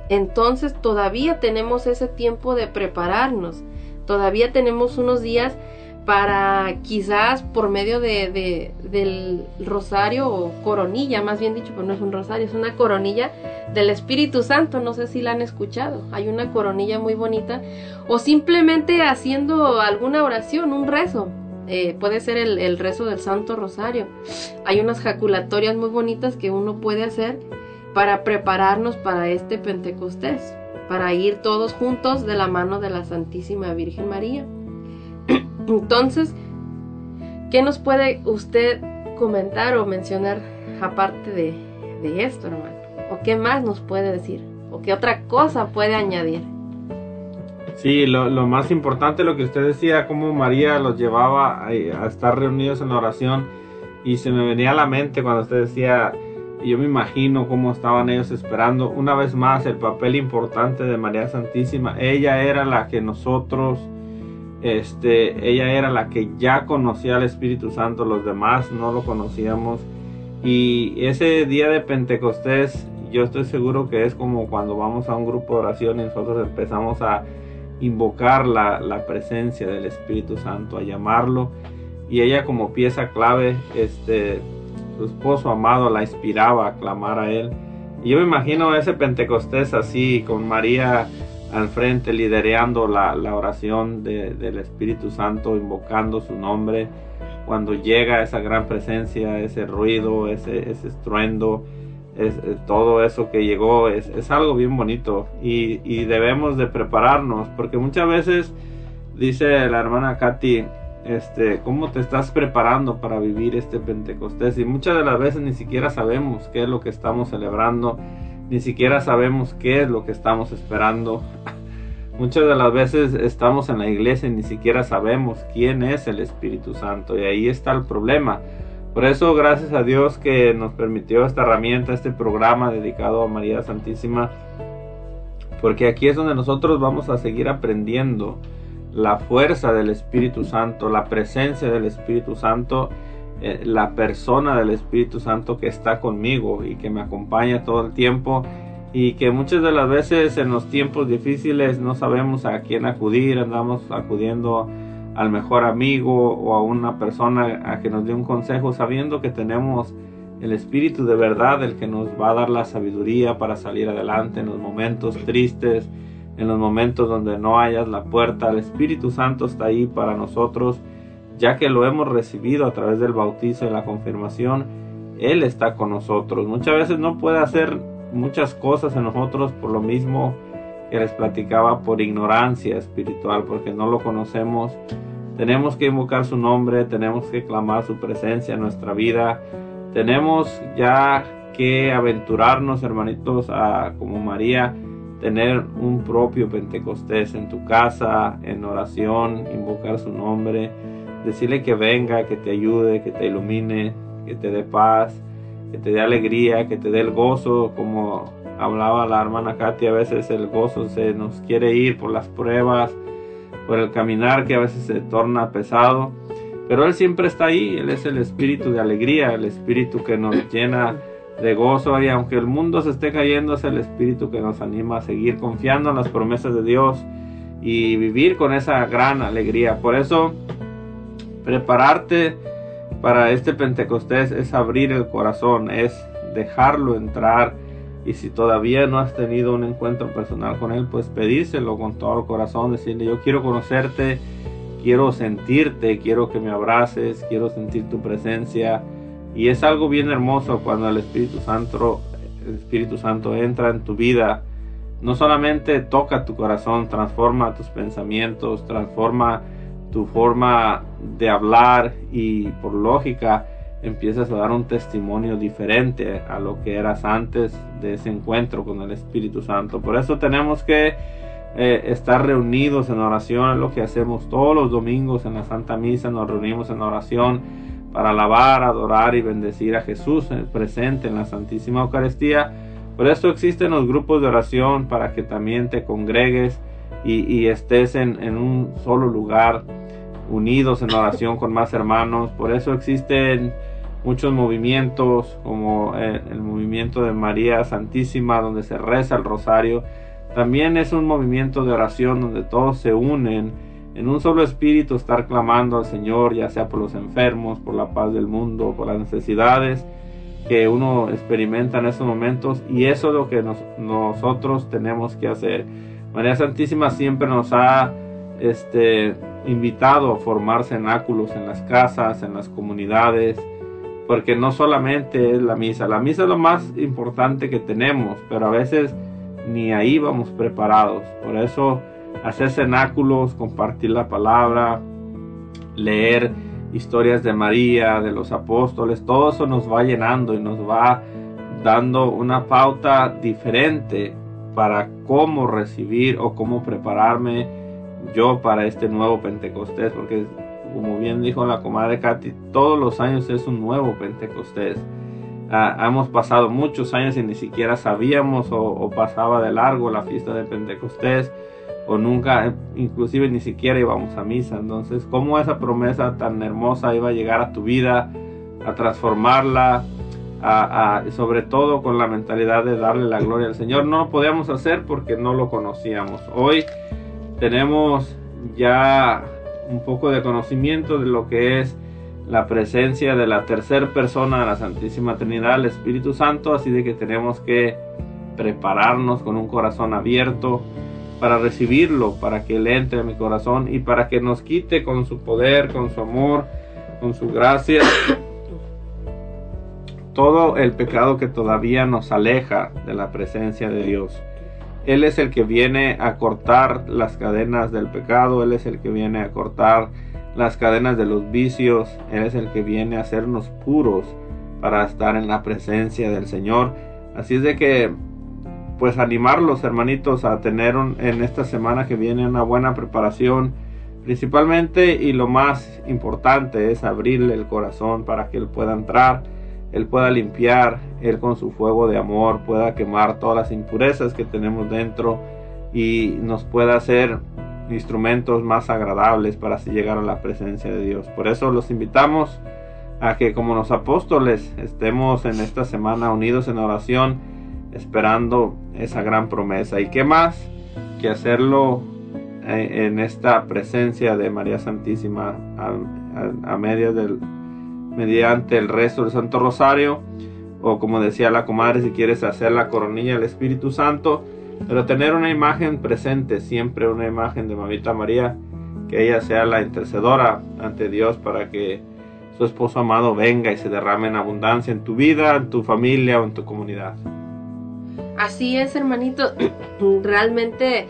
Entonces todavía tenemos ese tiempo de prepararnos. Todavía tenemos unos días para quizás por medio de, del rosario o coronilla, más bien dicho, pues no es un rosario, es una coronilla del Espíritu Santo, no sé si la han escuchado, hay una coronilla muy bonita, o simplemente haciendo alguna oración, un rezo, eh, puede ser el, el, rezo del Santo Rosario, hay unas jaculatorias muy bonitas que uno puede hacer para prepararnos para este Pentecostés para ir todos juntos de la mano de la Santísima Virgen María. Entonces, ¿qué nos puede usted comentar o mencionar aparte de, esto, hermano? ¿O qué más nos puede decir? ¿O qué otra cosa puede añadir? Sí, lo, más importante, lo que usted decía, cómo María los llevaba a, a estar reunidos en la oración. Y se me venía a la mente cuando usted decía, yo me imagino cómo estaban ellos esperando una vez más el papel importante de María Santísima. Ella era la que nosotros, este, ella era la que ya conocía al Espíritu Santo, los demás no lo conocíamos. Y ese día de Pentecostés, yo estoy seguro que es como cuando vamos a un grupo de oración y nosotros empezamos a invocar la, la presencia del Espíritu Santo, a llamarlo. Y ella como pieza clave, este, su esposo amado la inspiraba a clamar a él. Y yo me imagino ese Pentecostés así, con María al frente, liderando la, oración del Espíritu Santo, invocando su nombre. Cuando llega esa gran presencia, ese ruido, ese, ese estruendo, es, todo eso que llegó, es, es algo bien bonito. Y, y, debemos de prepararnos, porque muchas veces, dice la hermana Katy, este, cómo te estás preparando para vivir este Pentecostés. Y muchas de las veces ni siquiera sabemos qué es lo que estamos celebrando ni siquiera sabemos qué es lo que estamos esperando. Muchas de las veces estamos en la iglesia y ni siquiera sabemos quién es el Espíritu Santo y ahí está el problema. Por eso gracias a Dios que nos permitió esta herramienta, este programa dedicado a María Santísima, porque aquí es donde nosotros vamos a seguir aprendiendo la fuerza del Espíritu Santo, la presencia del Espíritu Santo eh, la persona del Espíritu Santo que está conmigo y que me acompaña todo el tiempo y que muchas de las veces en los tiempos difíciles no sabemos a quién acudir, andamos acudiendo al mejor amigo o a una persona a que nos dé un consejo sabiendo que tenemos el Espíritu de verdad, el que nos va a dar la sabiduría para salir adelante en los momentos tristes, en los momentos donde no hayas la puerta. El Espíritu Santo está ahí para nosotros ya que lo hemos recibido a través del bautizo y la confirmación, Él está con nosotros. Muchas veces no puede hacer muchas cosas en nosotros por lo mismo que les platicaba, por ignorancia espiritual, porque no lo conocemos. Tenemos que invocar su nombre, tenemos que clamar su presencia en nuestra vida. Tenemos ya que aventurarnos, hermanitos, a como María, tener un propio Pentecostés en tu casa, en oración, invocar su nombre decirle que venga, que te ayude, que te ilumine, que te dé paz, que te dé alegría, que te dé el gozo, como hablaba la hermana Katy, a veces el gozo se nos quiere ir por las pruebas, por el caminar que a veces se torna pesado, pero Él siempre está ahí, Él es el espíritu de alegría, el espíritu que nos llena de gozo y aunque el mundo se esté cayendo es el espíritu que nos anima a seguir confiando en las promesas de Dios y vivir con esa gran alegría. Por eso Prepararte para este Pentecostés es abrir el corazón, es dejarlo entrar. Y si todavía no has tenido un encuentro personal con Él, pues pedírselo con todo el corazón, decirle, yo quiero conocerte, quiero sentirte, quiero que me abraces, quiero sentir tu presencia. Y es algo bien hermoso cuando el Espíritu Santo, el Espíritu Santo entra en tu vida. No solamente toca tu corazón, transforma tus pensamientos, transforma tu forma de hablar y por lógica empiezas a dar un testimonio diferente a lo que eras antes de ese encuentro con el Espíritu Santo. Por eso tenemos que eh, estar reunidos en oración, es lo que hacemos todos los domingos en la Santa Misa, nos reunimos en oración para alabar, adorar y bendecir a Jesús eh, presente en la Santísima Eucaristía. Por eso existen los grupos de oración para que también te congregues y, estés en, en un solo lugar unidos en oración con más hermanos. Por eso existen muchos movimientos como eh, el, movimiento de María Santísima donde se reza el rosario. También es un movimiento de oración donde todos se unen en un solo espíritu, estar clamando al Señor, ya sea por los enfermos, por la paz del mundo, por las necesidades que uno experimenta en esos momentos. Y eso es lo que nosotros tenemos que hacer. María Santísima siempre nos ha este, invitado a formar cenáculos en las casas, en las comunidades, porque no solamente es la misa, la misa es lo más importante que tenemos, pero a veces ni ahí vamos preparados. Por eso hacer cenáculos, compartir la palabra, leer historias de María, de los apóstoles, todo eso nos va llenando y nos va dando una pauta diferente para cómo recibir o cómo prepararme yo para este nuevo Pentecostés, porque como bien dijo la comadre Katy, todos los años es un nuevo Pentecostés. Ah, hemos pasado muchos años y ni siquiera sabíamos o, pasaba de largo la fiesta de Pentecostés o nunca, inclusive ni siquiera íbamos a misa. Entonces, ¿cómo esa promesa tan hermosa iba a llegar a tu vida, a transformarla, sobre todo con la mentalidad de darle la gloria al Señor? No lo podíamos hacer porque no lo conocíamos. Hoy tenemos ya un poco de conocimiento de lo que es la presencia de la tercera persona de la Santísima Trinidad, el Espíritu Santo, así de que tenemos que prepararnos con un corazón abierto para recibirlo, para que Él entre a mi corazón y para que nos quite con su poder, con su amor, con su gracia, todo el pecado que todavía nos aleja de la presencia de Dios. Él es el que viene a cortar las cadenas del pecado, Él es el que viene a cortar las cadenas de los vicios, Él es el que viene a hacernos puros para estar en la presencia del Señor. Así es de que, pues animarlos hermanitos a tener en esta semana que viene una buena preparación, principalmente y lo más importante es abrirle el corazón para que Él pueda entrar, Él pueda limpiar, Él con su fuego de amor pueda quemar todas las impurezas que tenemos dentro y nos pueda hacer instrumentos más agradables para así llegar a la presencia de Dios. Por eso los invitamos a que como los apóstoles estemos en esta semana unidos en oración esperando esa gran promesa. ¿Y qué más que hacerlo eh, en esta presencia de María Santísima a, media del, mediante el resto del Santo Rosario? O como decía la comadre, si quieres hacer la coronilla del Espíritu Santo, pero tener una imagen presente, siempre una imagen de Mamita María, que ella sea la intercedora ante Dios para que su esposo amado venga y se derrame en abundancia en tu vida, en tu familia o en tu comunidad. Así es, hermanito, realmente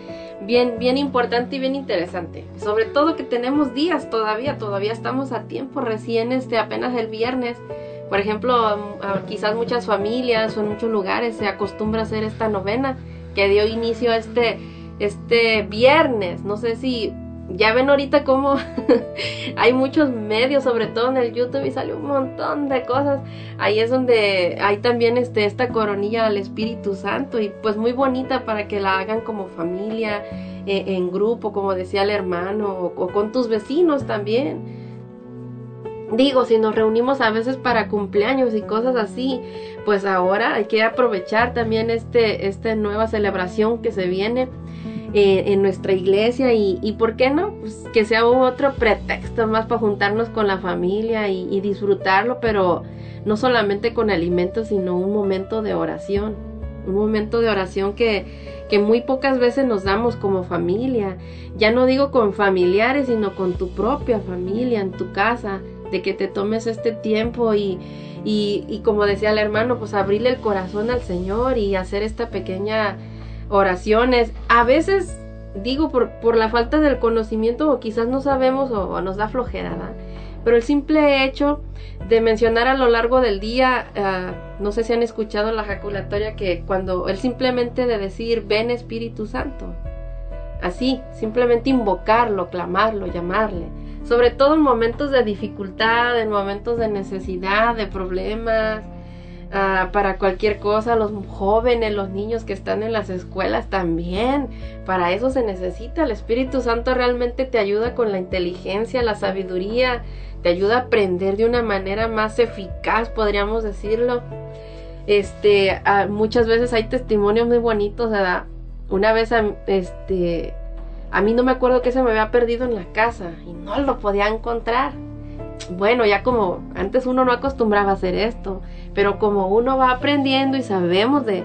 bien, bien importante y bien interesante. Sobre todo que tenemos días todavía, todavía estamos a tiempo, recién este, apenas el viernes. Por ejemplo, quizás muchas familias o en muchos lugares se acostumbra a hacer esta novena que dio inicio este, este viernes. No sé si ya ven ahorita cómo hay muchos medios, sobre todo en el YouTube, y sale un montón de cosas. Ahí es donde hay también este, esta coronilla al Espíritu Santo y pues muy bonita para que la hagan como familia, eh, en grupo, como decía el hermano, o con tus vecinos también Digo, si nos reunimos a veces para cumpleaños y cosas así, pues ahora hay que aprovechar también este, esta nueva celebración que se viene eh, en nuestra iglesia y, y, ¿por qué no? Pues que sea otro pretexto más para juntarnos con la familia y, y disfrutarlo, pero no solamente con alimentos, sino un momento de oración, un momento de oración que, que muy pocas veces nos damos como familia. Ya no digo con familiares, sino con tu propia familia, en tu casa, de que te tomes este tiempo y, y, como decía el hermano, pues abrirle el corazón al Señor y hacer esta pequeña oraciones. A veces digo por, por la falta del conocimiento o quizás no sabemos o, nos da flojera, pero el simple hecho de mencionar a lo largo del día, ah, no sé si han escuchado la jaculatoria que cuando el simplemente de decir ven Espíritu Santo, así, simplemente invocarlo, clamarlo, llamarle. Sobre todo en momentos de dificultad, en momentos de necesidad, de problemas, ah, para cualquier cosa, los jóvenes, los niños que están en las escuelas también, para eso se necesita, el Espíritu Santo realmente te ayuda con la inteligencia, la sabiduría, te ayuda a aprender de una manera más eficaz, podríamos decirlo. Este, ah, muchas veces hay testimonios muy bonitos. Una vez, este, a mí no me acuerdo que se me había perdido en la casa y no lo podía encontrar. Bueno, ya como antes uno no acostumbraba a hacer esto, pero como uno va aprendiendo y sabemos de,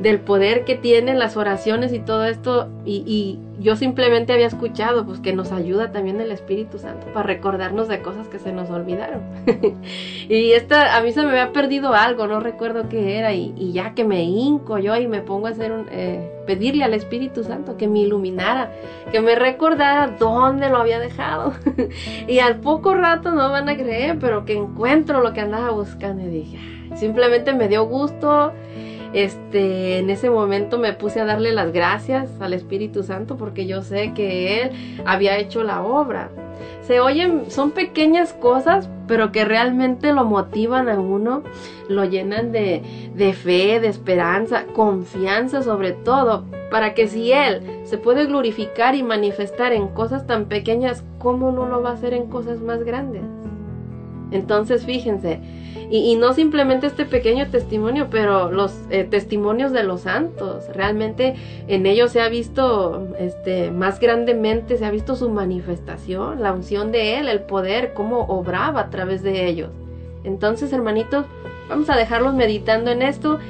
del poder que tienen las oraciones y todo esto, y, yo simplemente había escuchado pues que nos ayuda también el Espíritu Santo para recordarnos de cosas que se nos olvidaron. y esta, a mí se me había perdido algo, no recuerdo qué era, y, ya que me hinco yo y me pongo a hacer un, eh, pedirle al Espíritu Santo que me iluminara, que me recordara dónde lo había dejado. y al poco rato no van a creer, pero que encuentro lo que andaba buscando y dije, simplemente me dio gusto este, en ese momento me puse a darle las gracias al Espíritu Santo porque yo sé que Él había hecho la obra. Se oyen, son pequeñas cosas, pero que realmente lo motivan a uno, lo llenan de, de fe, de esperanza, confianza sobre todo, para que si Él se puede glorificar y manifestar en cosas tan pequeñas, ¿cómo no lo va a hacer en cosas más grandes? Entonces, fíjense, y, no simplemente este pequeño testimonio, pero los eh, testimonios de los santos. Realmente en ellos se ha visto este, más grandemente, se ha visto su manifestación, la unción de Él, el poder, cómo obraba a través de ellos. Entonces, hermanitos, vamos a dejarlos meditando en esto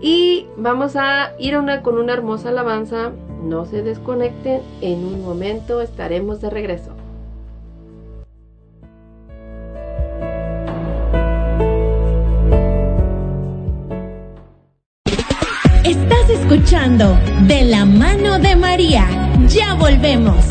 y vamos a ir con una hermosa alabanza. No se desconecten, en un momento estaremos de regreso. De la mano de María. Ya volvemos.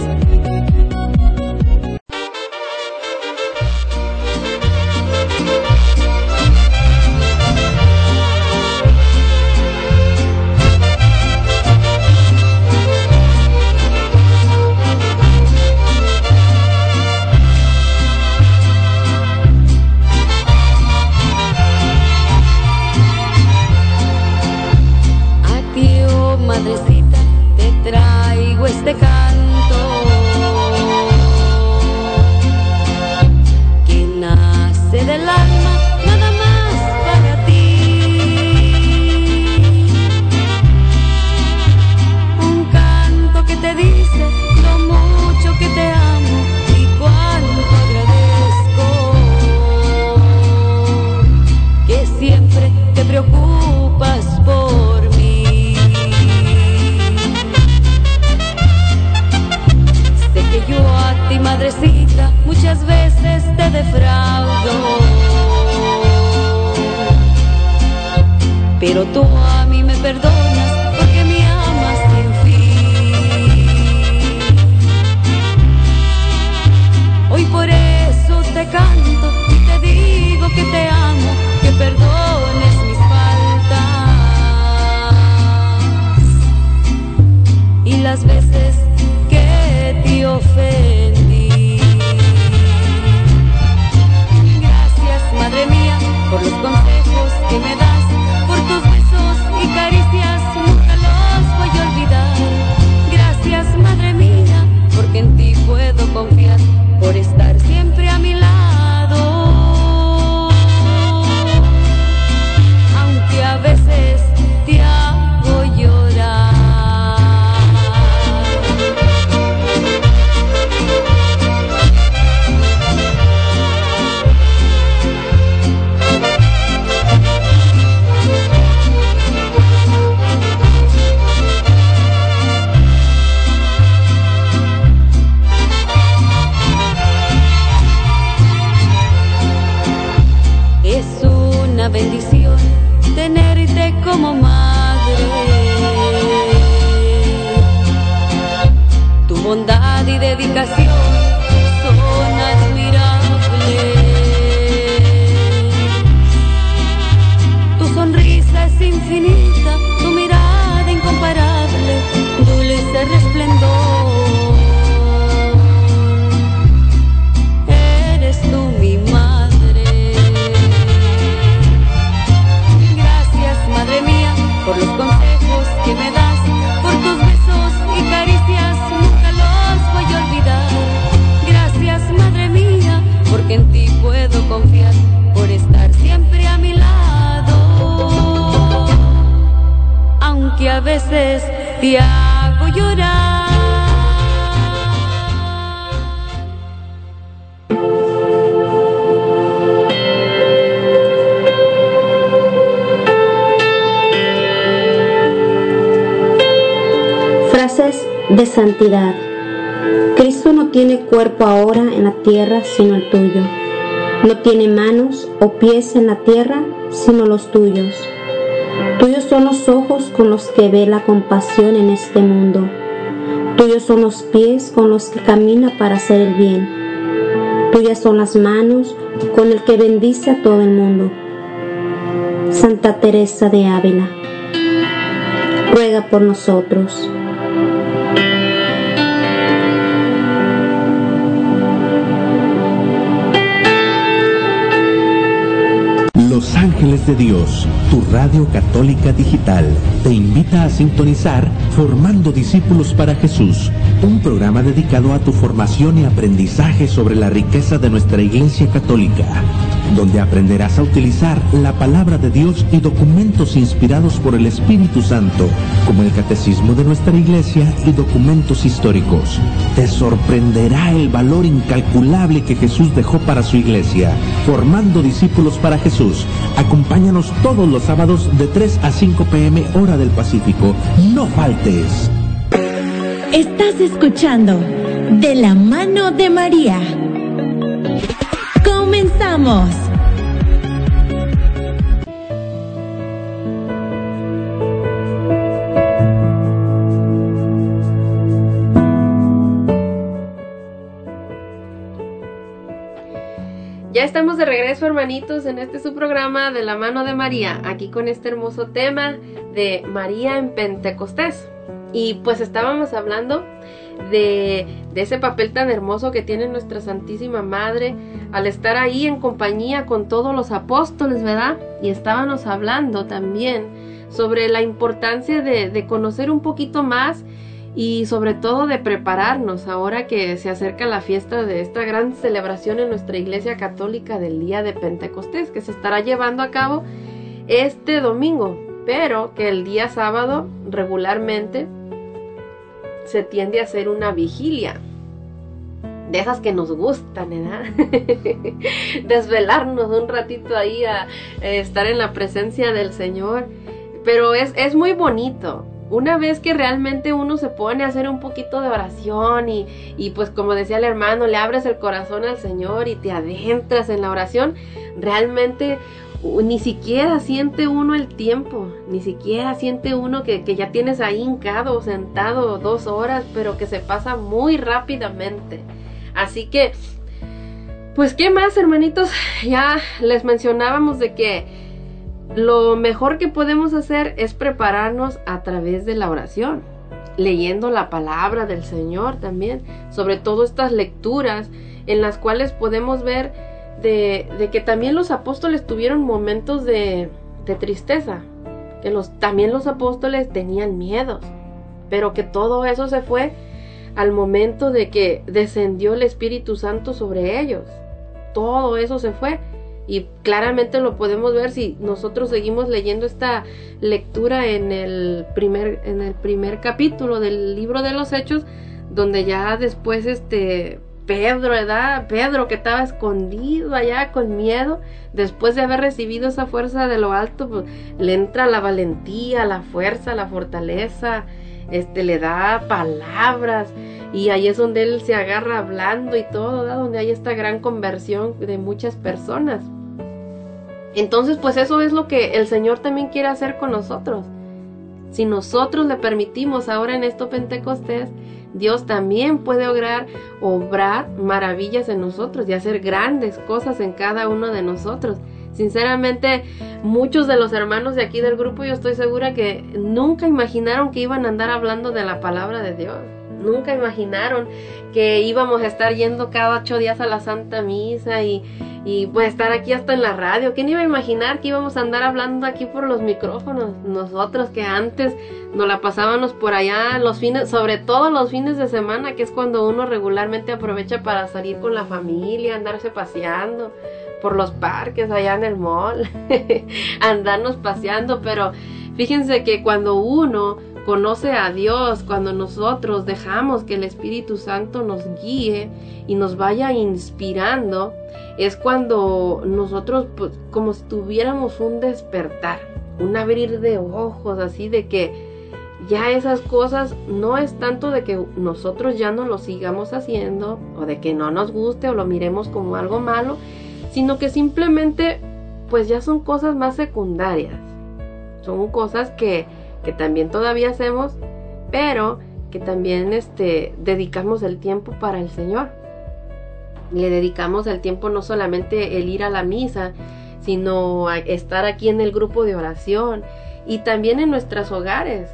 De Cristo no tiene cuerpo ahora en la tierra sino el tuyo. No tiene manos o pies en la tierra sino los tuyos. Tuyos son los ojos con los que ve la compasión en este mundo. Tuyos son los pies con los que camina para hacer el bien. Tuyas son las manos con el que bendice a todo el mundo. Santa Teresa de Ávila, ruega por nosotros. De Dios, tu radio católica digital, te invita a sintonizar Formando Discípulos para Jesús un programa dedicado a tu formación y aprendizaje sobre la riqueza de nuestra Iglesia Católica, donde aprenderás a utilizar la palabra de Dios y documentos inspirados por el Espíritu Santo, como el Catecismo de nuestra Iglesia y documentos históricos. Te sorprenderá el valor incalculable que Jesús dejó para su Iglesia, formando discípulos para Jesús. Acompáñanos todos los sábados de 3 a 5 pm hora del Pacífico. No faltes. Estás escuchando De la mano de María. Comenzamos. Ya estamos de regreso, hermanitos, en este su programa de la mano de María, aquí con este hermoso tema de María en Pentecostés. Y pues estábamos hablando de, de, ese papel tan hermoso que tiene nuestra Santísima Madre al estar ahí en compañía con todos los apóstoles, ¿verdad? Y estábamos hablando también sobre la importancia de, conocer un poquito más y sobre todo de prepararnos ahora que se acerca la fiesta de esta gran celebración en nuestra Iglesia Católica del Día de Pentecostés que se estará llevando a cabo este domingo, pero que el día sábado regularmente se tiende a hacer una vigilia. De esas que nos gustan, ¿verdad? Desvelarnos un ratito ahí a, estar en la presencia del Señor. Pero es, es muy bonito. Una vez que realmente uno se pone a hacer un poquito de oración y, y pues como decía el hermano, le abres el corazón al Señor y te adentras en la oración, realmente ni siquiera siente uno el tiempo, ni siquiera siente uno que, que, ya tienes ahí hincado, sentado dos horas, pero que se pasa muy rápidamente. Así que, pues, ¿qué más, hermanitos? Ya les mencionábamos de que lo mejor que podemos hacer es prepararnos a través de la oración, leyendo la palabra del Señor también, sobre todo estas lecturas en las cuales podemos ver de, que también los apóstoles tuvieron momentos de, de tristeza, que los, también los apóstoles tenían miedos, pero que todo eso se fue al momento de que descendió el Espíritu Santo sobre ellos. Todo eso se fue y claramente lo podemos ver si nosotros seguimos leyendo esta lectura en el primer en el primer capítulo del libro de los Hechos donde ya después este Pedro. Pedro que estaba escondido allá con miedo, después de haber recibido esa fuerza de lo alto, pues, le entra la valentía, la fuerza, la fortaleza, este le da palabras y ahí es donde él se agarra hablando y todo, ¿verdad? Donde hay esta gran conversión de muchas personas. Entonces, pues eso es lo que el Señor también quiere hacer con nosotros. Si nosotros le permitimos ahora en esto Pentecostés, Dios también puede obrar, obrar maravillas en nosotros y hacer grandes cosas en cada uno de nosotros. Sinceramente, muchos de los hermanos de aquí del grupo yo estoy segura que nunca imaginaron que iban a andar hablando de la palabra de Dios. Nunca imaginaron que íbamos a estar yendo cada ocho días a la Santa Misa y, y pues estar aquí hasta en la radio. ¿Quién iba a imaginar que íbamos a andar hablando aquí por los micrófonos? Nosotros que antes nos la pasábamos por allá los fines, sobre todo los fines de semana, que es cuando uno regularmente aprovecha para salir con la familia, andarse paseando por los parques allá en el mall, andarnos paseando, pero fíjense que cuando uno conoce a Dios, cuando nosotros dejamos que el Espíritu Santo nos guíe y nos vaya inspirando, es cuando nosotros pues, como si tuviéramos un despertar, un abrir de ojos, así de que ya esas cosas no es tanto de que nosotros ya no lo sigamos haciendo o de que no nos guste o lo miremos como algo malo, sino que simplemente pues ya son cosas más secundarias. Son cosas que que también todavía hacemos, pero que también este, dedicamos el tiempo para el Señor. Le dedicamos el tiempo no solamente el ir a la misa, sino estar aquí en el grupo de oración y también en nuestros hogares.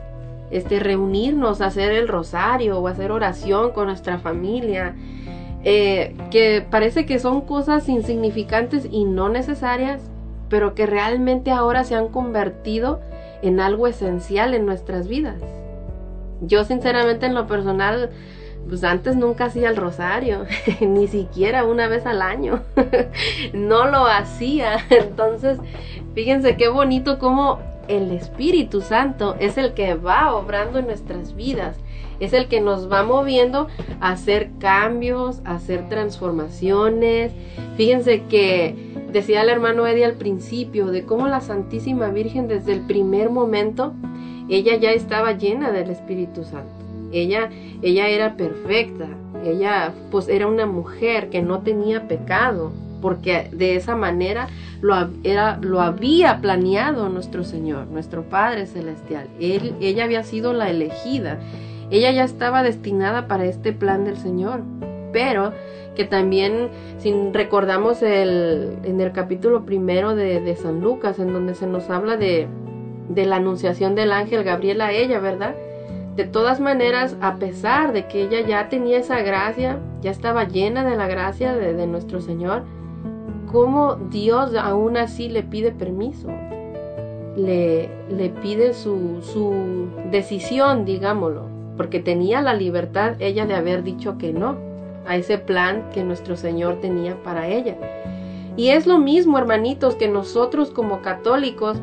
Este, reunirnos, hacer el rosario o hacer oración con nuestra familia, eh, que parece que son cosas insignificantes y no necesarias, pero que realmente ahora se han convertido en algo esencial en nuestras vidas. Yo sinceramente en lo personal pues antes nunca hacía el rosario, ni siquiera una vez al año, no lo hacía. Entonces, fíjense qué bonito como el Espíritu Santo es el que va obrando en nuestras vidas, es el que nos va moviendo a hacer cambios, a hacer transformaciones. Fíjense que decía el hermano Eddie al principio de cómo la Santísima Virgen desde el primer momento, ella ya estaba llena del Espíritu Santo. Ella, ella era perfecta, ella pues era una mujer que no tenía pecado, porque de esa manera lo, era, lo había planeado nuestro Señor, nuestro Padre Celestial. Él, ella había sido la elegida, ella ya estaba destinada para este plan del Señor, pero que también, si recordamos el, en el capítulo primero de, de San Lucas, en donde se nos habla de, de la anunciación del ángel Gabriel a ella, ¿verdad? De todas maneras, a pesar de que ella ya tenía esa gracia, ya estaba llena de la gracia de, nuestro Señor, ¿cómo Dios aún así le pide permiso? Le, le pide su, su decisión, digámoslo, porque tenía la libertad ella de haber dicho que no a ese plan que nuestro Señor tenía para ella. Y es lo mismo, hermanitos, que nosotros como católicos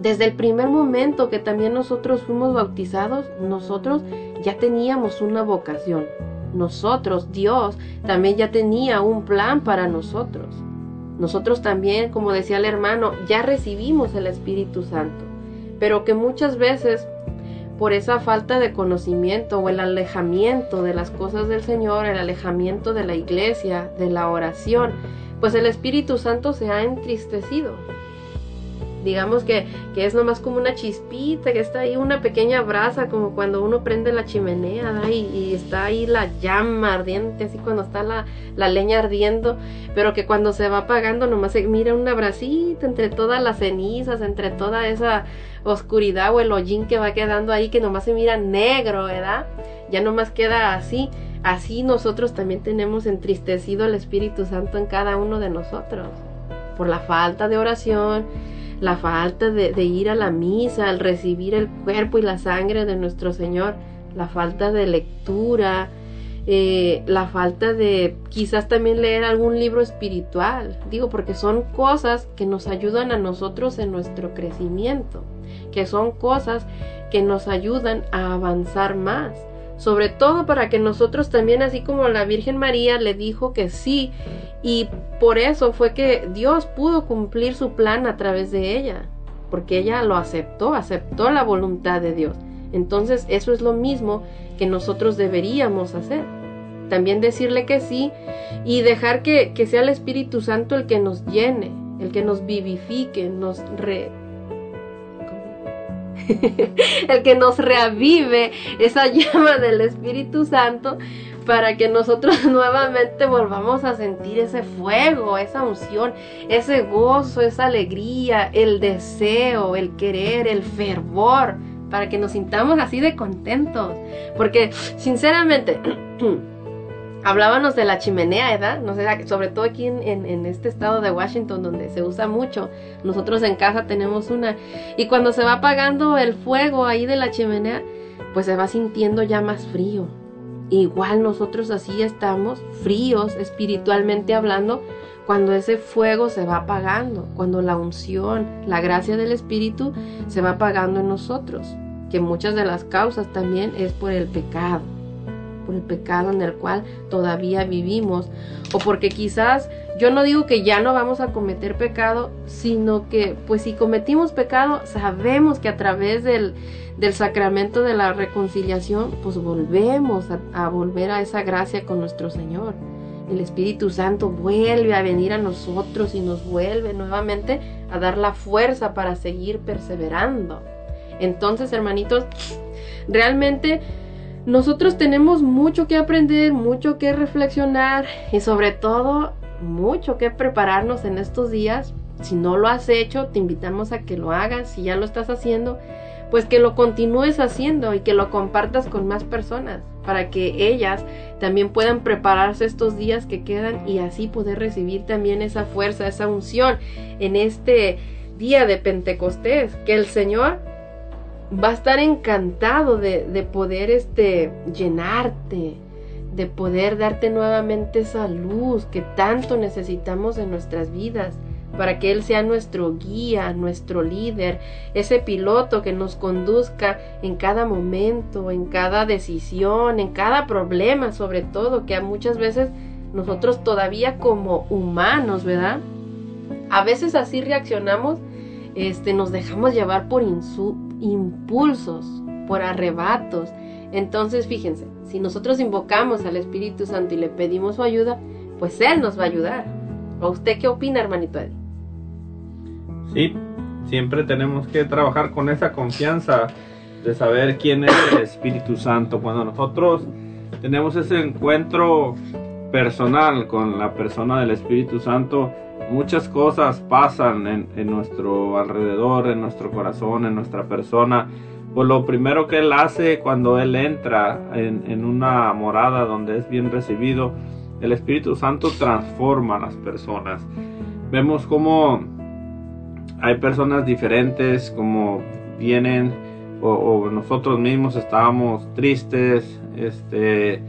desde el primer momento que también nosotros fuimos bautizados, nosotros ya teníamos una vocación. Nosotros, Dios, también ya tenía un plan para nosotros. Nosotros también, como decía el hermano, ya recibimos el Espíritu Santo, pero que muchas veces por esa falta de conocimiento o el alejamiento de las cosas del Señor, el alejamiento de la iglesia, de la oración, pues el Espíritu Santo se ha entristecido digamos que, que, es nomás como una chispita, que está ahí una pequeña brasa, como cuando uno prende la chimenea, y, está ahí la llama ardiente, así cuando está la, la, leña ardiendo, pero que cuando se va apagando nomás se mira una brasita entre todas las cenizas, entre toda esa oscuridad o el hollín que va quedando ahí, que nomás se mira negro, ¿verdad? Ya nomás queda así. Así nosotros también tenemos entristecido el Espíritu Santo en cada uno de nosotros, por la falta de oración, la falta de, ir a la misa, al recibir el cuerpo y la sangre de nuestro Señor, la falta de lectura, eh, la falta de quizás también leer algún libro espiritual, digo, porque son cosas que nos ayudan a nosotros en nuestro crecimiento, que son cosas que nos ayudan a avanzar más, sobre todo para que nosotros también, así como la Virgen María le dijo que sí, y por eso fue que Dios pudo cumplir su plan a través de ella, porque ella lo aceptó, aceptó la voluntad de Dios. Entonces eso es lo mismo que nosotros deberíamos hacer. También decirle que sí y dejar que, sea el Espíritu Santo el que nos llene, el que nos vivifique, nos re, el que nos reavive esa llama del Espíritu Santo para que nosotros nuevamente volvamos a sentir ese fuego, esa unción, ese gozo, esa alegría, el deseo, el querer, el fervor, para que nos sintamos así de contentos. Porque sinceramente, hablábamos de la chimenea, ¿verdad? No sé, sobre todo aquí en, este estado de Washington donde se usa mucho. Nosotros en casa tenemos una. Y cuando se va apagando el fuego ahí de la chimenea, pues se va sintiendo ya más frío. Igual nosotros así estamos, fríos espiritualmente hablando, cuando ese fuego se va apagando, cuando la unción, la gracia del Espíritu se va apagando en nosotros, que muchas de las causas también es por el pecado por el pecado en el cual todavía vivimos o porque quizás yo no digo que ya no vamos a cometer pecado, sino que pues si cometimos pecado sabemos que a través del, del sacramento de la reconciliación pues volvemos a, a volver a esa gracia con nuestro Señor. El Espíritu Santo vuelve a venir a nosotros y nos vuelve nuevamente a dar la fuerza para seguir perseverando. Entonces, hermanitos, realmente nosotros tenemos mucho que aprender, mucho que reflexionar y sobre todo mucho que prepararnos en estos días. Si no lo has hecho, te invitamos a que lo hagas. Si ya lo estás haciendo, pues que lo continúes haciendo y que lo compartas con más personas para que ellas también puedan prepararse estos días que quedan y así poder recibir también esa fuerza, esa unción en este día de Pentecostés. Que el Señor va a estar encantado de, de poder este, llenarte, de poder darte nuevamente esa luz que tanto necesitamos en nuestras vidas para que Él sea nuestro guía, nuestro líder, ese piloto que nos conduzca en cada momento, en cada decisión, en cada problema, sobre todo, que muchas veces nosotros todavía como humanos, ¿verdad? A veces así reaccionamos, este, nos dejamos llevar por impulsos, por arrebatos. Entonces, fíjense, si nosotros invocamos al Espíritu Santo y le pedimos su ayuda, pues Él nos va a ayudar. ¿O usted qué opina, hermanito Eddie? Sí, siempre tenemos que trabajar con esa confianza de saber quién es el Espíritu Santo. Cuando nosotros tenemos ese encuentro personal con la persona del Espíritu Santo, muchas cosas pasan en, nuestro alrededor, en nuestro corazón, en nuestra persona. Pues lo primero que Él hace cuando Él entra en, una morada donde es bien recibido, el Espíritu Santo transforma a las personas. Vemos cómo hay personas diferentes, como vienen o, nosotros mismos estábamos tristes, este,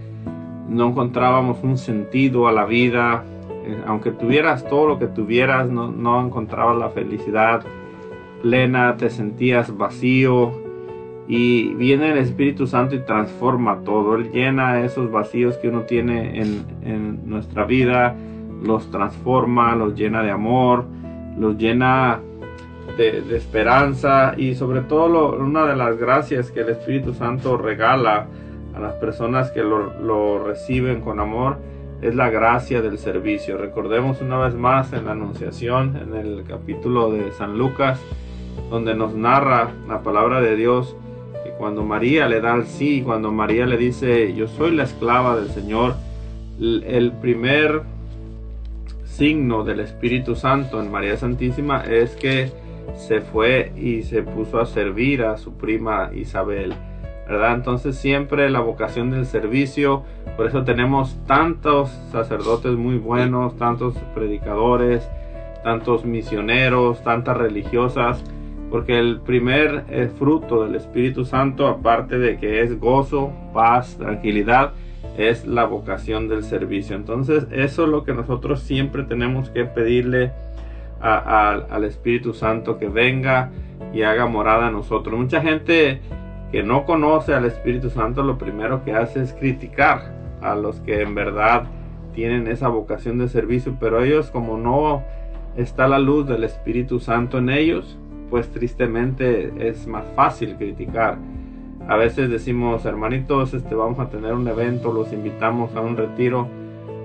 no encontrábamos un sentido a la vida, eh, aunque tuvieras todo lo que tuvieras, no, encontrabas la felicidad plena, te sentías vacío. Y viene el Espíritu Santo y transforma todo, Él llena esos vacíos que uno tiene en, en nuestra vida, los transforma, los llena de amor, los llena de, esperanza. Y sobre todo una de las gracias que el Espíritu Santo regala a las personas que lo, reciben con amor es la gracia del servicio. Recordemos una vez más en la Anunciación, en el capítulo de San Lucas, donde nos narra la palabra de Dios, que cuando María le da el sí, cuando María le dice, yo soy la esclava del Señor, el primer signo del Espíritu Santo en María Santísima es que se fue y se puso a servir a su prima Isabel. ¿Verdad? Entonces siempre la vocación del servicio, por eso tenemos tantos sacerdotes muy buenos, tantos predicadores, tantos misioneros, tantas religiosas, porque el primer eh, fruto del Espíritu Santo, aparte de que es gozo, paz, tranquilidad, es la vocación del servicio. Entonces eso es lo que nosotros siempre tenemos que pedirle al Espíritu Santo que venga y haga morada a nosotros. Mucha gente que no conoce al Espíritu Santo lo primero que hace es criticar a los que en verdad tienen esa vocación de servicio, pero ellos como no está la luz del Espíritu Santo en ellos, pues tristemente es más fácil criticar. A veces decimos, hermanitos, este vamos a tener un evento, los invitamos a un retiro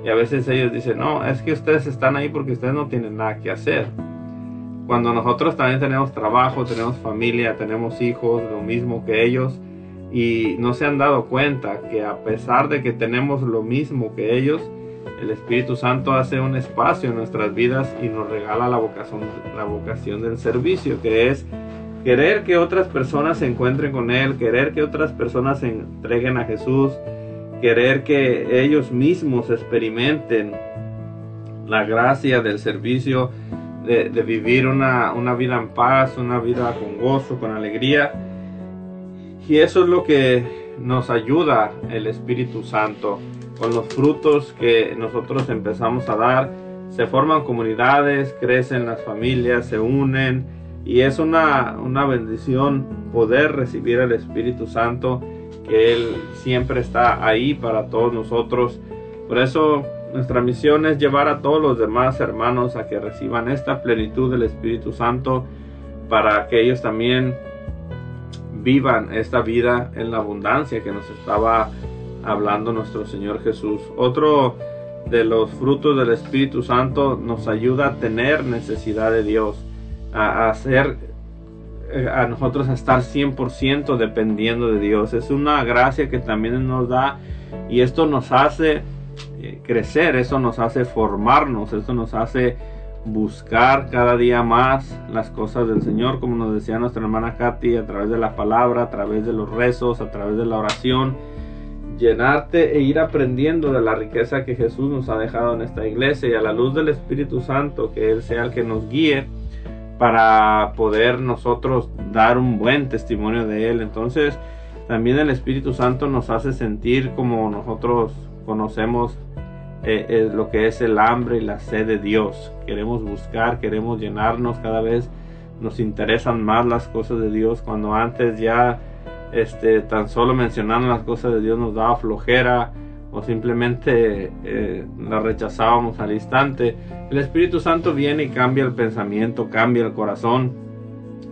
y a veces ellos dicen, no, es que ustedes están ahí porque ustedes no tienen nada que hacer. Cuando nosotros también tenemos trabajo, tenemos familia, tenemos hijos, lo mismo que ellos, y no se han dado cuenta que a pesar de que tenemos lo mismo que ellos, el Espíritu Santo hace un espacio en nuestras vidas y nos regala la vocación, la vocación del servicio, que es querer que otras personas se encuentren con Él, querer que otras personas se entreguen a Jesús, querer que ellos mismos experimenten la gracia del servicio, de, vivir una, vida en paz, una vida con gozo, con alegría. Y eso es lo que nos ayuda el Espíritu Santo. Con los frutos que nosotros empezamos a dar, se forman comunidades, crecen las familias, se unen. Y es una, una bendición poder recibir el Espíritu Santo que Él siempre está ahí para todos nosotros. Por eso nuestra misión es llevar a todos los demás hermanos a que reciban esta plenitud del Espíritu Santo para que ellos también vivan esta vida en la abundancia que nos estaba hablando nuestro Señor Jesús. Otro de los frutos del Espíritu Santo nos ayuda a tener necesidad de Dios, a hacer eh, a nosotros a estar 100% dependiendo de Dios. Es una gracia que también nos da y esto nos hace eh, crecer, eso nos hace formarnos, eso nos hace buscar cada día más las cosas del Señor, como nos decía nuestra hermana Katy, a través de la palabra, a través de los rezos, a través de la oración, llenarte e ir aprendiendo de la riqueza que Jesús nos ha dejado en esta iglesia y a la luz del Espíritu Santo, que Él sea el que nos guíe para poder nosotros dar un buen testimonio de Él. Entonces, también el Espíritu Santo nos hace sentir como nosotros conocemos eh, eh, lo que es el hambre y la sed de Dios. Queremos buscar, queremos llenarnos cada vez. Nos interesan más las cosas de Dios cuando antes ya este, tan solo mencionando las cosas de Dios nos daba flojera o simplemente eh, la rechazábamos al instante. El Espíritu Santo viene y cambia el pensamiento, cambia el corazón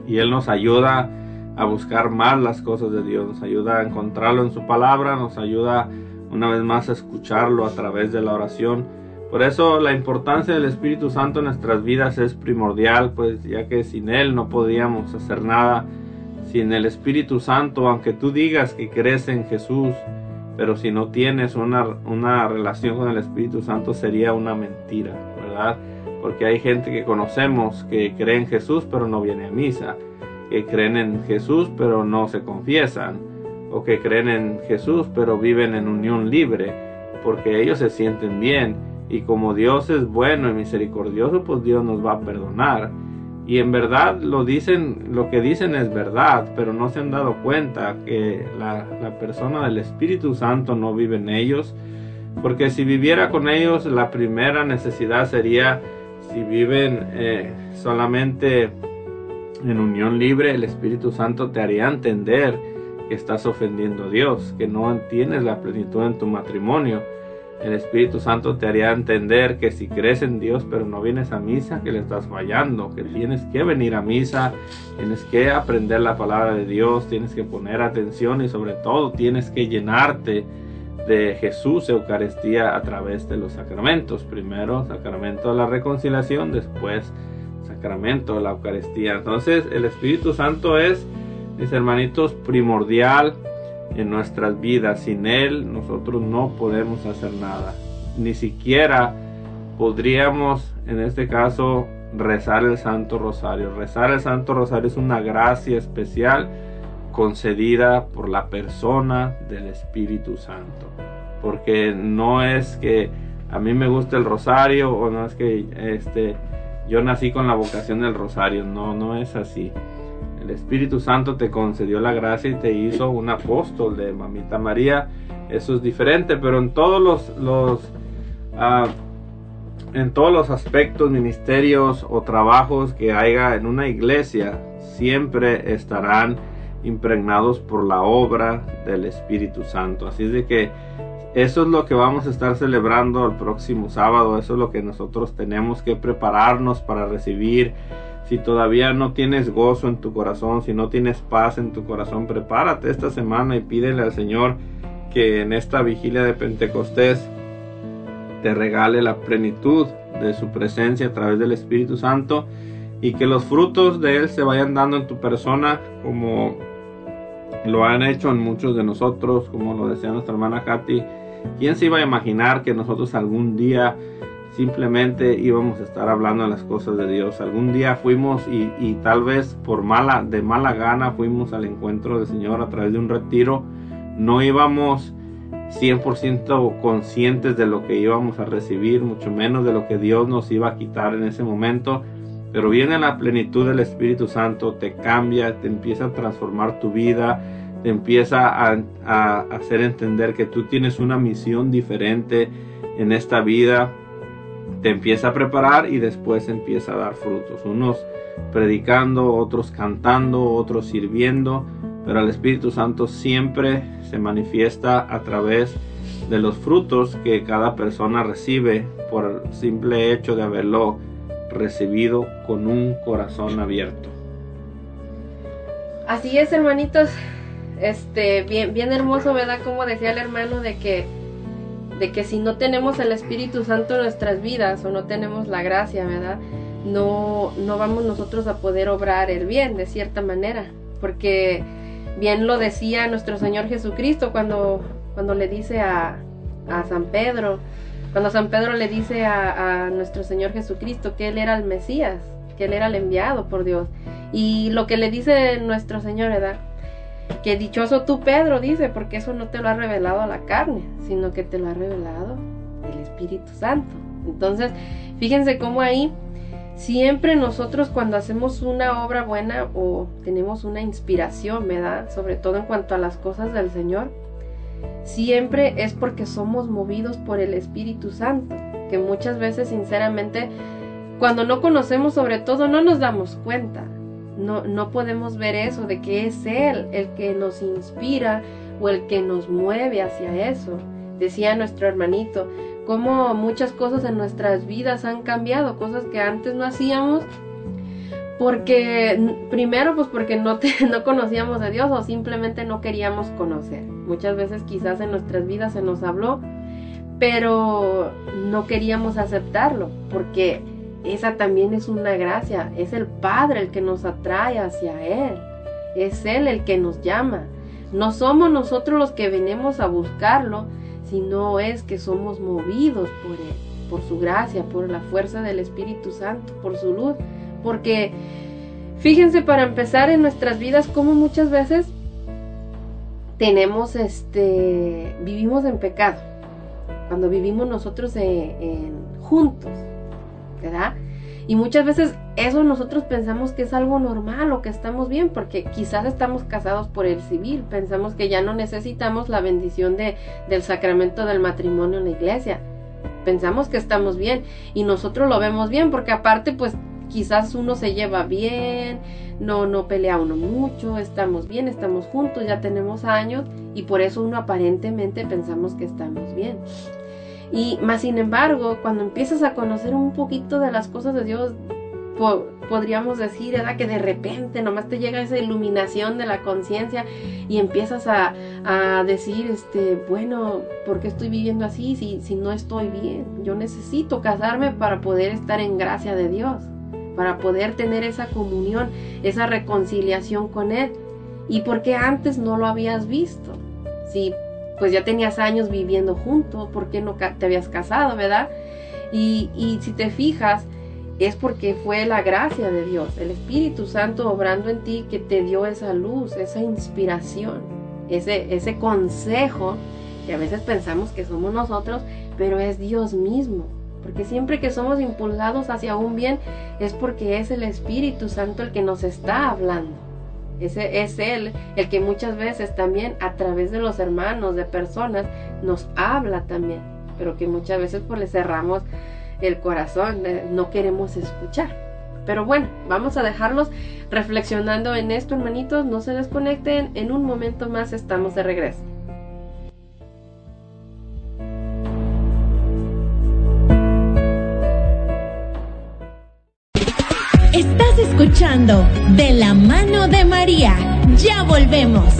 y Él nos ayuda a buscar más las cosas de Dios, nos ayuda a encontrarlo en su palabra, nos ayuda una vez más escucharlo a través de la oración. Por eso la importancia del Espíritu Santo en nuestras vidas es primordial, pues ya que sin Él no podíamos hacer nada. Sin el Espíritu Santo, aunque tú digas que crees en Jesús, pero si no tienes una, una relación con el Espíritu Santo sería una mentira, ¿verdad? Porque hay gente que conocemos que cree en Jesús pero no viene a misa, que creen en Jesús pero no se confiesan, o que creen en Jesús pero viven en unión libre, porque ellos se sienten bien y como Dios es bueno y misericordioso, pues Dios nos va a perdonar. Y en verdad lo dicen, lo que dicen es verdad, pero no se han dado cuenta que la, persona del Espíritu Santo no vive en ellos. Porque si viviera con ellos, la primera necesidad sería, si viven eh, solamente en unión libre, el Espíritu Santo te haría entender que estás ofendiendo a Dios, que no tienes la plenitud en tu matrimonio el Espíritu Santo te haría entender que si crees en Dios pero no vienes a misa, que le estás fallando, que tienes que venir a misa, tienes que aprender la palabra de Dios, tienes que poner atención y sobre todo tienes que llenarte de Jesús Eucaristía a través de los sacramentos. Primero sacramento de la reconciliación, después sacramento de la Eucaristía. Entonces el Espíritu Santo es, mis hermanitos, primordial en nuestras vidas. Sin Él nosotros no podemos hacer nada. Ni siquiera podríamos, en este caso, rezar el Santo Rosario. Rezar el Santo Rosario es una gracia especial concedida por la persona del Espíritu Santo. Porque no es que a mí me gusta el rosario o no es que este yo nací con la vocación del rosario, no no es así. Espíritu Santo te concedió la gracia y te hizo un apóstol de Mamita María. Eso es diferente, pero en todos los, los ah, en todos los aspectos, ministerios o trabajos que haya en una iglesia, siempre estarán impregnados por la obra del Espíritu Santo. Así es de que eso es lo que vamos a estar celebrando el próximo sábado. Eso es lo que nosotros tenemos que prepararnos para recibir si todavía no tienes gozo en tu corazón, si no tienes paz en tu corazón, prepárate esta semana y pídele al Señor que en esta vigilia de Pentecostés te regale la plenitud de su presencia a través del Espíritu Santo y que los frutos de Él se vayan dando en tu persona como lo han hecho en muchos de nosotros, como lo decía nuestra hermana Katy. ¿Quién se iba a imaginar que nosotros algún día simplemente íbamos a estar hablando de las cosas de Dios. Algún día fuimos y, tal vez por mala, de mala gana fuimos al encuentro del Señor a través de un retiro. No íbamos 100% conscientes de lo que íbamos a recibir, mucho menos de lo que Dios nos iba a quitar en ese momento. Pero viene la plenitud del Espíritu Santo, te cambia, te empieza a transformar tu vida, te empieza a, a hacer entender que tú tienes una misión diferente en esta vida, te empieza a preparar y después empieza a dar frutos. Unos predicando, otros cantando, otros sirviendo, pero el Espíritu Santo siempre se manifiesta a través de los frutos que cada persona recibe por el simple hecho de haberlo recibido con un corazón abierto. Así es, hermanitos. Este, bien, bien hermoso, ¿verdad? Como decía el hermano de que de que si no tenemos el Espíritu Santo en nuestras vidas o no tenemos la gracia, ¿verdad? No, no vamos nosotros a poder obrar el bien de cierta manera, porque bien lo decía nuestro Señor Jesucristo cuando, cuando le dice a, a San Pedro, cuando San Pedro le dice a, a, nuestro Señor Jesucristo que Él era el Mesías, que Él era el enviado por Dios. Y lo que le dice nuestro Señor, ¿verdad? Que dichoso tú, Pedro, dice, porque eso no te lo ha revelado la carne, sino que te lo ha revelado el Espíritu Santo. Entonces, fíjense cómo ahí, siempre nosotros cuando hacemos una obra buena o tenemos una inspiración, ¿verdad? Sobre todo en cuanto a las cosas del Señor, siempre es porque somos movidos por el Espíritu Santo, que muchas veces sinceramente cuando no conocemos sobre todo no nos damos cuenta, no, no podemos ver eso de que es Él el que nos inspira o el que nos mueve hacia eso. Decía nuestro hermanito, cómo muchas cosas en nuestras vidas han cambiado, cosas que antes no hacíamos porque primero pues porque no, no conocíamos a Dios o simplemente no queríamos conocer. Muchas veces quizás en nuestras vidas se nos habló, pero no queríamos aceptarlo porque esa también es una gracia, es el Padre el que nos atrae hacia Él, es Él el que nos llama. No somos nosotros los que venimos a buscarlo, sino es que somos movidos por Él, por su gracia, por la fuerza del Espíritu Santo, por su luz porque fíjense para empezar en nuestras vidas como muchas veces tenemos este, vivimos en pecado. Cuando vivimos nosotros juntos, Y muchas veces eso nosotros pensamos que es algo normal o que estamos bien, porque quizás estamos casados por el civil, pensamos que ya no necesitamos la bendición de, del sacramento del matrimonio en la iglesia. Pensamos que estamos bien y nosotros lo vemos bien, porque aparte pues quizás uno se lleva bien, no, no pelea uno mucho, estamos bien, estamos juntos, ya tenemos años y por eso uno aparentemente pensamos que estamos bien. Y más sin embargo, cuando empiezas a conocer un poquito de las cosas de Dios, podríamos decir, ¿verdad? Que de repente nomás te llega esa iluminación de la conciencia y empiezas a, a, decir, este, bueno, ¿por qué estoy viviendo así si, si no estoy bien? Yo necesito casarme para poder estar en gracia de Dios para poder tener esa comunión, esa reconciliación con Él. ¿Y por qué antes no lo habías visto? Si pues ya tenías años viviendo juntos, ¿por qué no te habías casado, verdad? Y, y si te fijas, es porque fue la gracia de Dios, el Espíritu Santo obrando en ti que te dio esa luz, esa inspiración, ese, ese consejo que a veces pensamos que somos nosotros, pero es Dios mismo porque siempre que somos impulsados hacia un bien es porque es el Espíritu Santo el que nos está hablando. Ese es Él el que muchas veces también a través de los hermanos, de personas, nos habla también, pero que muchas veces pues le cerramos el corazón, eh, no queremos escuchar. Pero bueno, vamos a dejarlos reflexionando en esto, hermanitos, no se desconecten, en un momento más estamos de regreso. De la mano de María. Ya volvemos.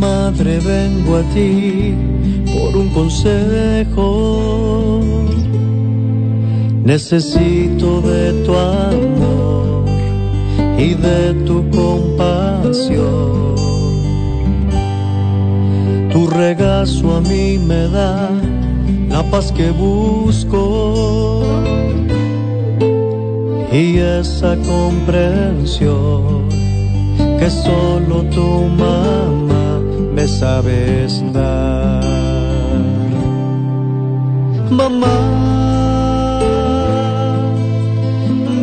Madre, vengo a ti consejo. Necesito de tu amor y de tu compasión. Tu regazo a mí me da la paz que busco y esa comprensión que solo tu mamá me sabes dar. Mamá,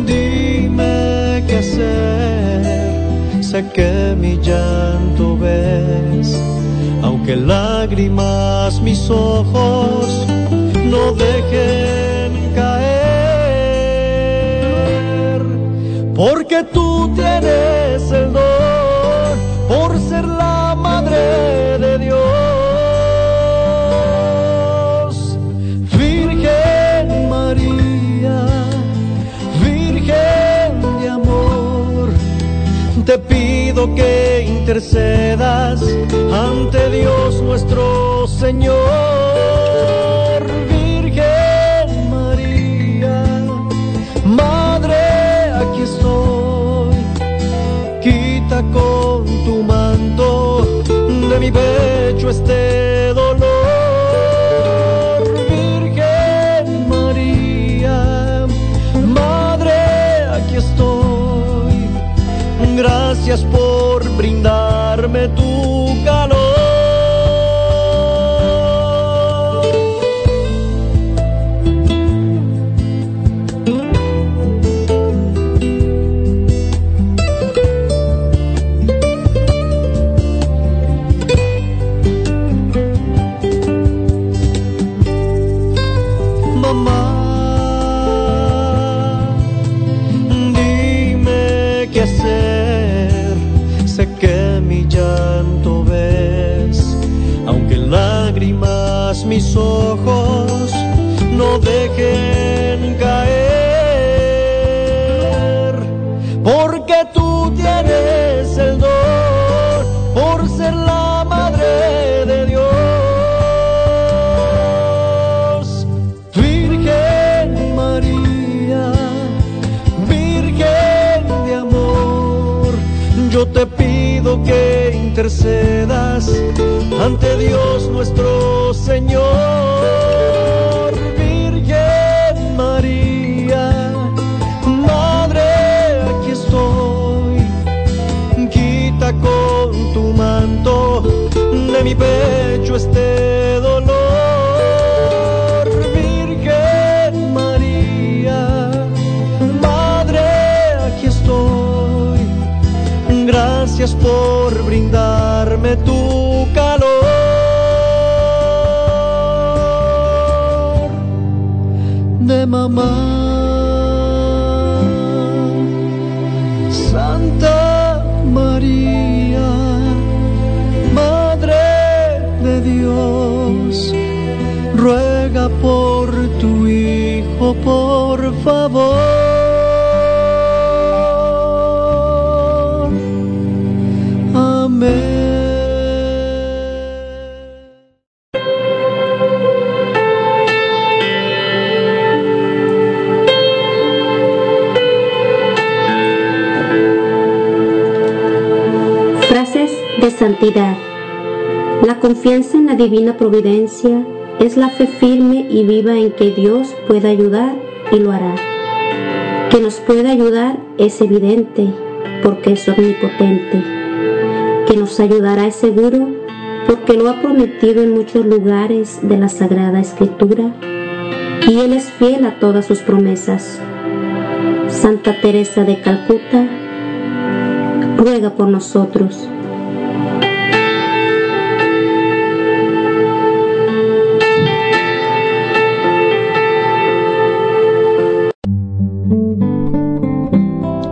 dime qué hacer. Sé que mi llanto ves, aunque lágrimas mis ojos no dejen caer. Porque tú tienes el don por ser la madre de Dios que intercedas ante Dios nuestro Señor. Virgen María, Madre, aquí estoy. Quita con tu manto de mi pecho este ante Dios nuestro Señor. Santa María, Madre de Dios, ruega por tu Hijo, por favor. Santidad. La confianza en la divina providencia es la fe firme y viva en que Dios puede ayudar y lo hará. Que nos puede ayudar es evidente porque es omnipotente. Que nos ayudará es seguro porque lo ha prometido en muchos lugares de la Sagrada Escritura y Él es fiel a todas sus promesas. Santa Teresa de Calcuta, ruega por nosotros.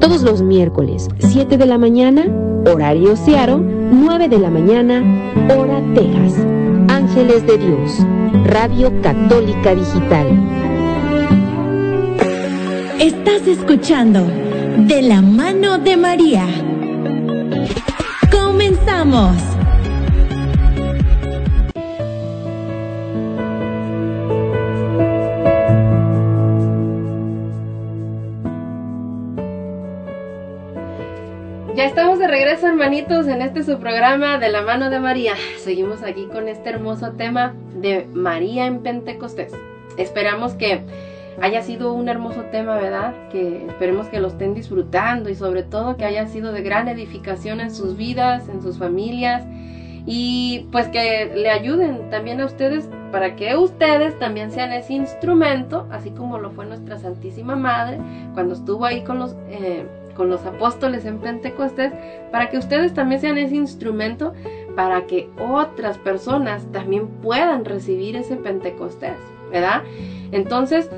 todos los miércoles, 7 de la mañana, horario Searo, 9 de la mañana, hora Texas. Ángeles de Dios, Radio Católica Digital. Estás escuchando De la mano de María. Comenzamos. Regreso, hermanitos, en este su programa de la mano de María. Seguimos aquí con este hermoso tema de María en Pentecostés. Esperamos que haya sido un hermoso tema, ¿verdad? Que esperemos que lo estén disfrutando y sobre todo que haya sido de gran edificación en sus vidas, en sus familias y pues que le ayuden también a ustedes para que ustedes también sean ese instrumento, así como lo fue nuestra Santísima Madre cuando estuvo ahí con los, eh, con los apóstoles en Pentecostés, para que ustedes también sean ese instrumento para que otras personas también puedan recibir ese Pentecostés, ¿verdad? Entonces,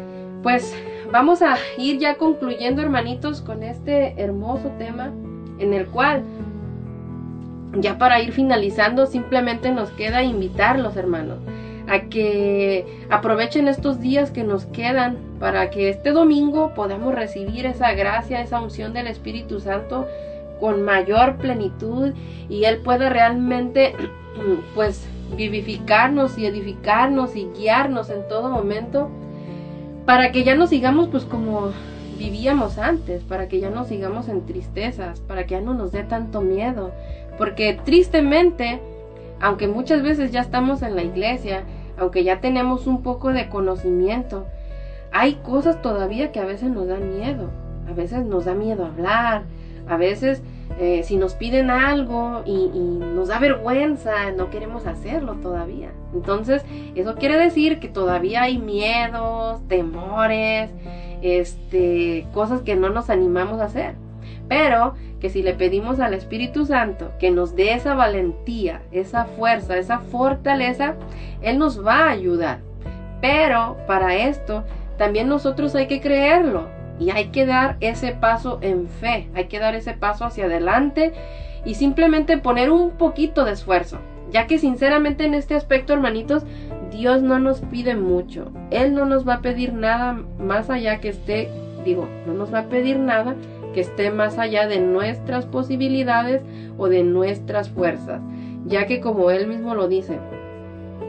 pues vamos a ir ya concluyendo, hermanitos, con este hermoso tema en el cual ya para ir finalizando, simplemente nos queda invitarlos, hermanos, a que aprovechen estos días que nos quedan para que este domingo podamos recibir esa gracia, esa unción del Espíritu Santo con mayor plenitud y Él puede realmente pues vivificarnos y edificarnos y guiarnos en todo momento para que ya no sigamos pues como vivíamos antes, para que ya no sigamos en tristezas, para que ya no nos dé tanto miedo, porque tristemente, aunque muchas veces ya estamos en la iglesia, aunque ya tenemos un poco de conocimiento, hay cosas todavía que a veces nos dan miedo, a veces nos da miedo hablar, a veces eh, si nos piden algo y, nos da vergüenza, no queremos hacerlo todavía. Entonces, eso quiere decir que todavía hay miedos, temores, este, cosas que no nos animamos a hacer. Pero que si le pedimos al Espíritu Santo que nos dé esa valentía, esa fuerza, esa fortaleza, Él nos va a ayudar. Pero para esto también nosotros hay que creerlo. Y hay que dar ese paso en fe, hay que dar ese paso hacia adelante y simplemente poner un poquito de esfuerzo. Ya que sinceramente en este aspecto, hermanitos, Dios no nos pide mucho. Él no nos va a pedir nada más allá que esté, digo, no nos va a pedir nada que esté más allá de nuestras posibilidades o de nuestras fuerzas. Ya que como Él mismo lo dice,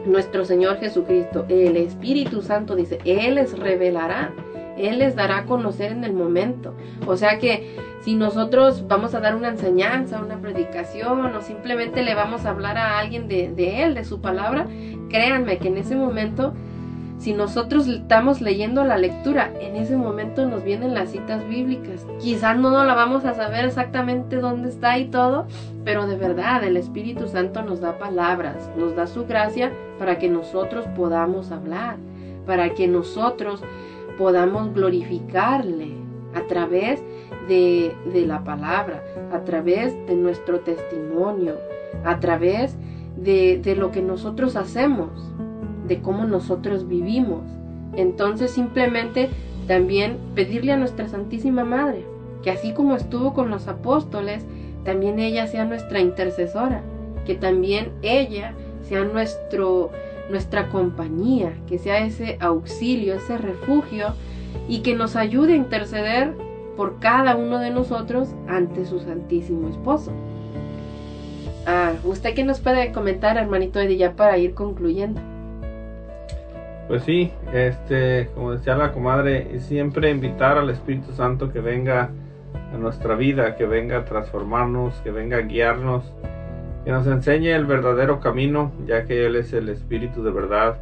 nuestro Señor Jesucristo, el Espíritu Santo dice, Él les revelará él les dará a conocer en el momento. O sea que si nosotros vamos a dar una enseñanza, una predicación o simplemente le vamos a hablar a alguien de, Él, de su palabra, créanme que en ese momento, si nosotros estamos leyendo la lectura, en ese momento nos vienen las citas bíblicas. Quizás no la vamos a saber exactamente dónde está y todo, pero de verdad el Espíritu Santo nos da palabras, nos da su gracia para que nosotros podamos hablar, para que nosotros podamos glorificarle a través de, la palabra, a través de nuestro testimonio, a través de, de lo que nosotros hacemos, de cómo nosotros vivimos. Entonces simplemente también pedirle a nuestra Santísima Madre que así como estuvo con los apóstoles, también ella sea nuestra intercesora, que también ella sea nuestro nuestra compañía, que sea ese auxilio, ese refugio y que nos ayude a interceder por cada uno de nosotros ante su Santísimo Esposo. Ah, ¿Usted qué nos puede comentar, hermanito Eddie, ya para ir concluyendo? Pues sí, este, como decía la comadre, siempre invitar al Espíritu Santo que venga a nuestra vida, que venga a transformarnos, que venga a guiarnos que nos enseñe el verdadero camino, ya que Él es el Espíritu de verdad,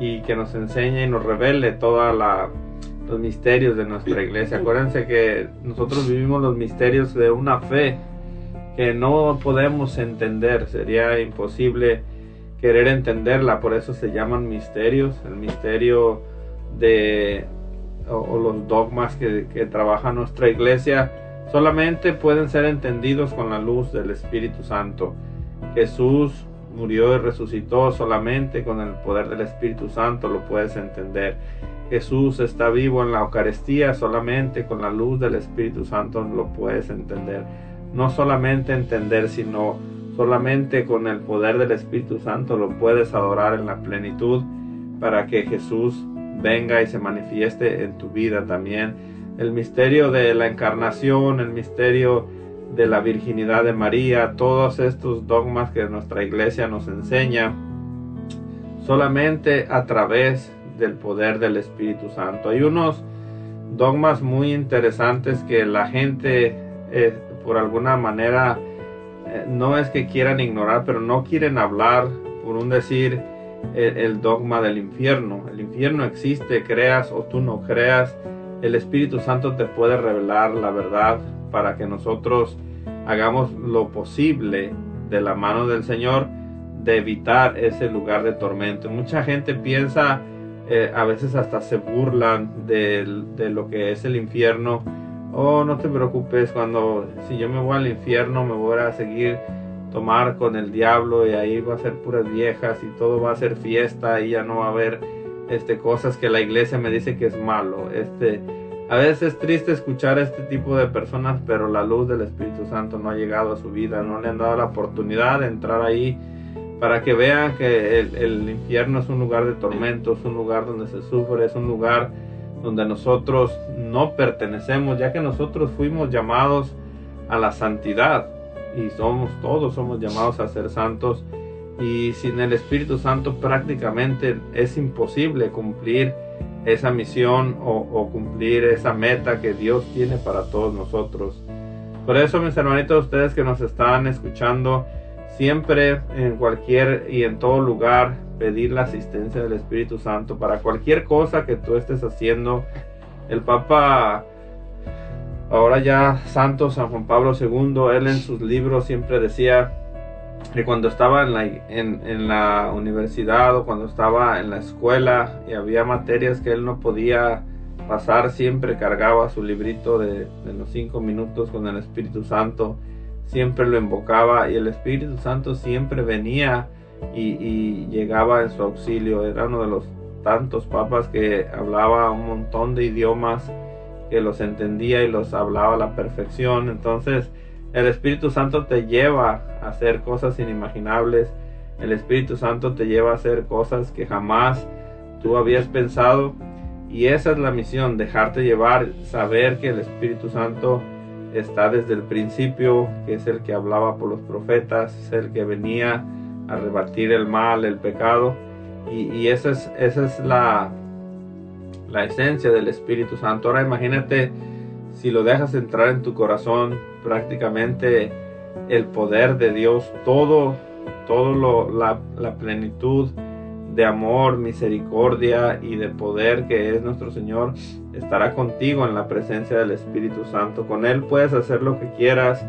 y que nos enseñe y nos revele todos los misterios de nuestra iglesia. Acuérdense que nosotros vivimos los misterios de una fe que no podemos entender, sería imposible querer entenderla, por eso se llaman misterios, el misterio de o, los dogmas que, que trabaja nuestra iglesia solamente pueden ser entendidos con la luz del Espíritu Santo. Jesús murió y resucitó solamente con el poder del Espíritu Santo lo puedes entender. Jesús está vivo en la Eucaristía solamente con la luz del Espíritu Santo lo puedes entender. No solamente entender, sino solamente con el poder del Espíritu Santo lo puedes adorar en la plenitud para que Jesús venga y se manifieste en tu vida también el misterio de la encarnación, el misterio de la virginidad de María, todos estos dogmas que nuestra iglesia nos enseña, solamente a través del poder del Espíritu Santo. Hay unos dogmas muy interesantes que la gente eh, por alguna manera no es que quieran ignorar, pero no quieren hablar, por un decir, el dogma del infierno. El infierno existe, creas o tú no creas el Espíritu Santo te puede revelar la verdad para que nosotros hagamos lo posible de la mano del Señor de evitar ese lugar de tormento. Mucha gente piensa, eh, a veces hasta se burlan de, lo que es el infierno. Oh, no te preocupes, cuando si yo me voy al infierno me voy a seguir tomar con el diablo y ahí va a ser puras viejas y todo va a ser fiesta y ya no va a haber este, cosas que la iglesia me dice que es malo. Este, a veces es triste escuchar a este tipo de personas, pero la luz del Espíritu Santo no ha llegado a su vida, no le han dado la oportunidad de entrar ahí para que vean que el, el infierno es un lugar de tormento, es un lugar donde se sufre, es un lugar donde nosotros no pertenecemos, ya que nosotros fuimos llamados a la santidad y somos todos somos llamados a ser santos y sin el Espíritu Santo prácticamente es imposible cumplir esa misión o, cumplir esa meta que Dios tiene para todos nosotros. Por eso mis hermanitos, ustedes que nos están escuchando, siempre en cualquier y en todo lugar pedir la asistencia del Espíritu Santo para cualquier cosa que tú estés haciendo. El Papa, ahora ya Santo San Juan Pablo II, él en sus libros siempre decía que cuando estaba en la, en, la universidad o cuando estaba en la escuela y había materias que él no podía pasar, siempre cargaba su librito de, los cinco minutos con el Espíritu Santo, siempre lo invocaba y el Espíritu Santo siempre venía y, llegaba en su auxilio. Era uno de los tantos papas que hablaba un montón de idiomas, que los entendía y los hablaba a la perfección. Entonces, el Espíritu Santo te lleva a hacer cosas inimaginables. El Espíritu Santo te lleva a hacer cosas que jamás tú habías pensado. Y esa es la misión, dejarte llevar, saber que el Espíritu Santo está desde el principio, que es el que hablaba por los profetas, es el que venía a rebatir el mal, el pecado. Y, esa es, esa es la, la esencia del Espíritu Santo. Ahora imagínate si lo dejas entrar en tu corazón, prácticamente el poder de Dios, todo, todo la, la plenitud de amor, misericordia y de poder que es nuestro Señor, estará contigo en la presencia del Espíritu Santo. Con Él puedes hacer lo que quieras,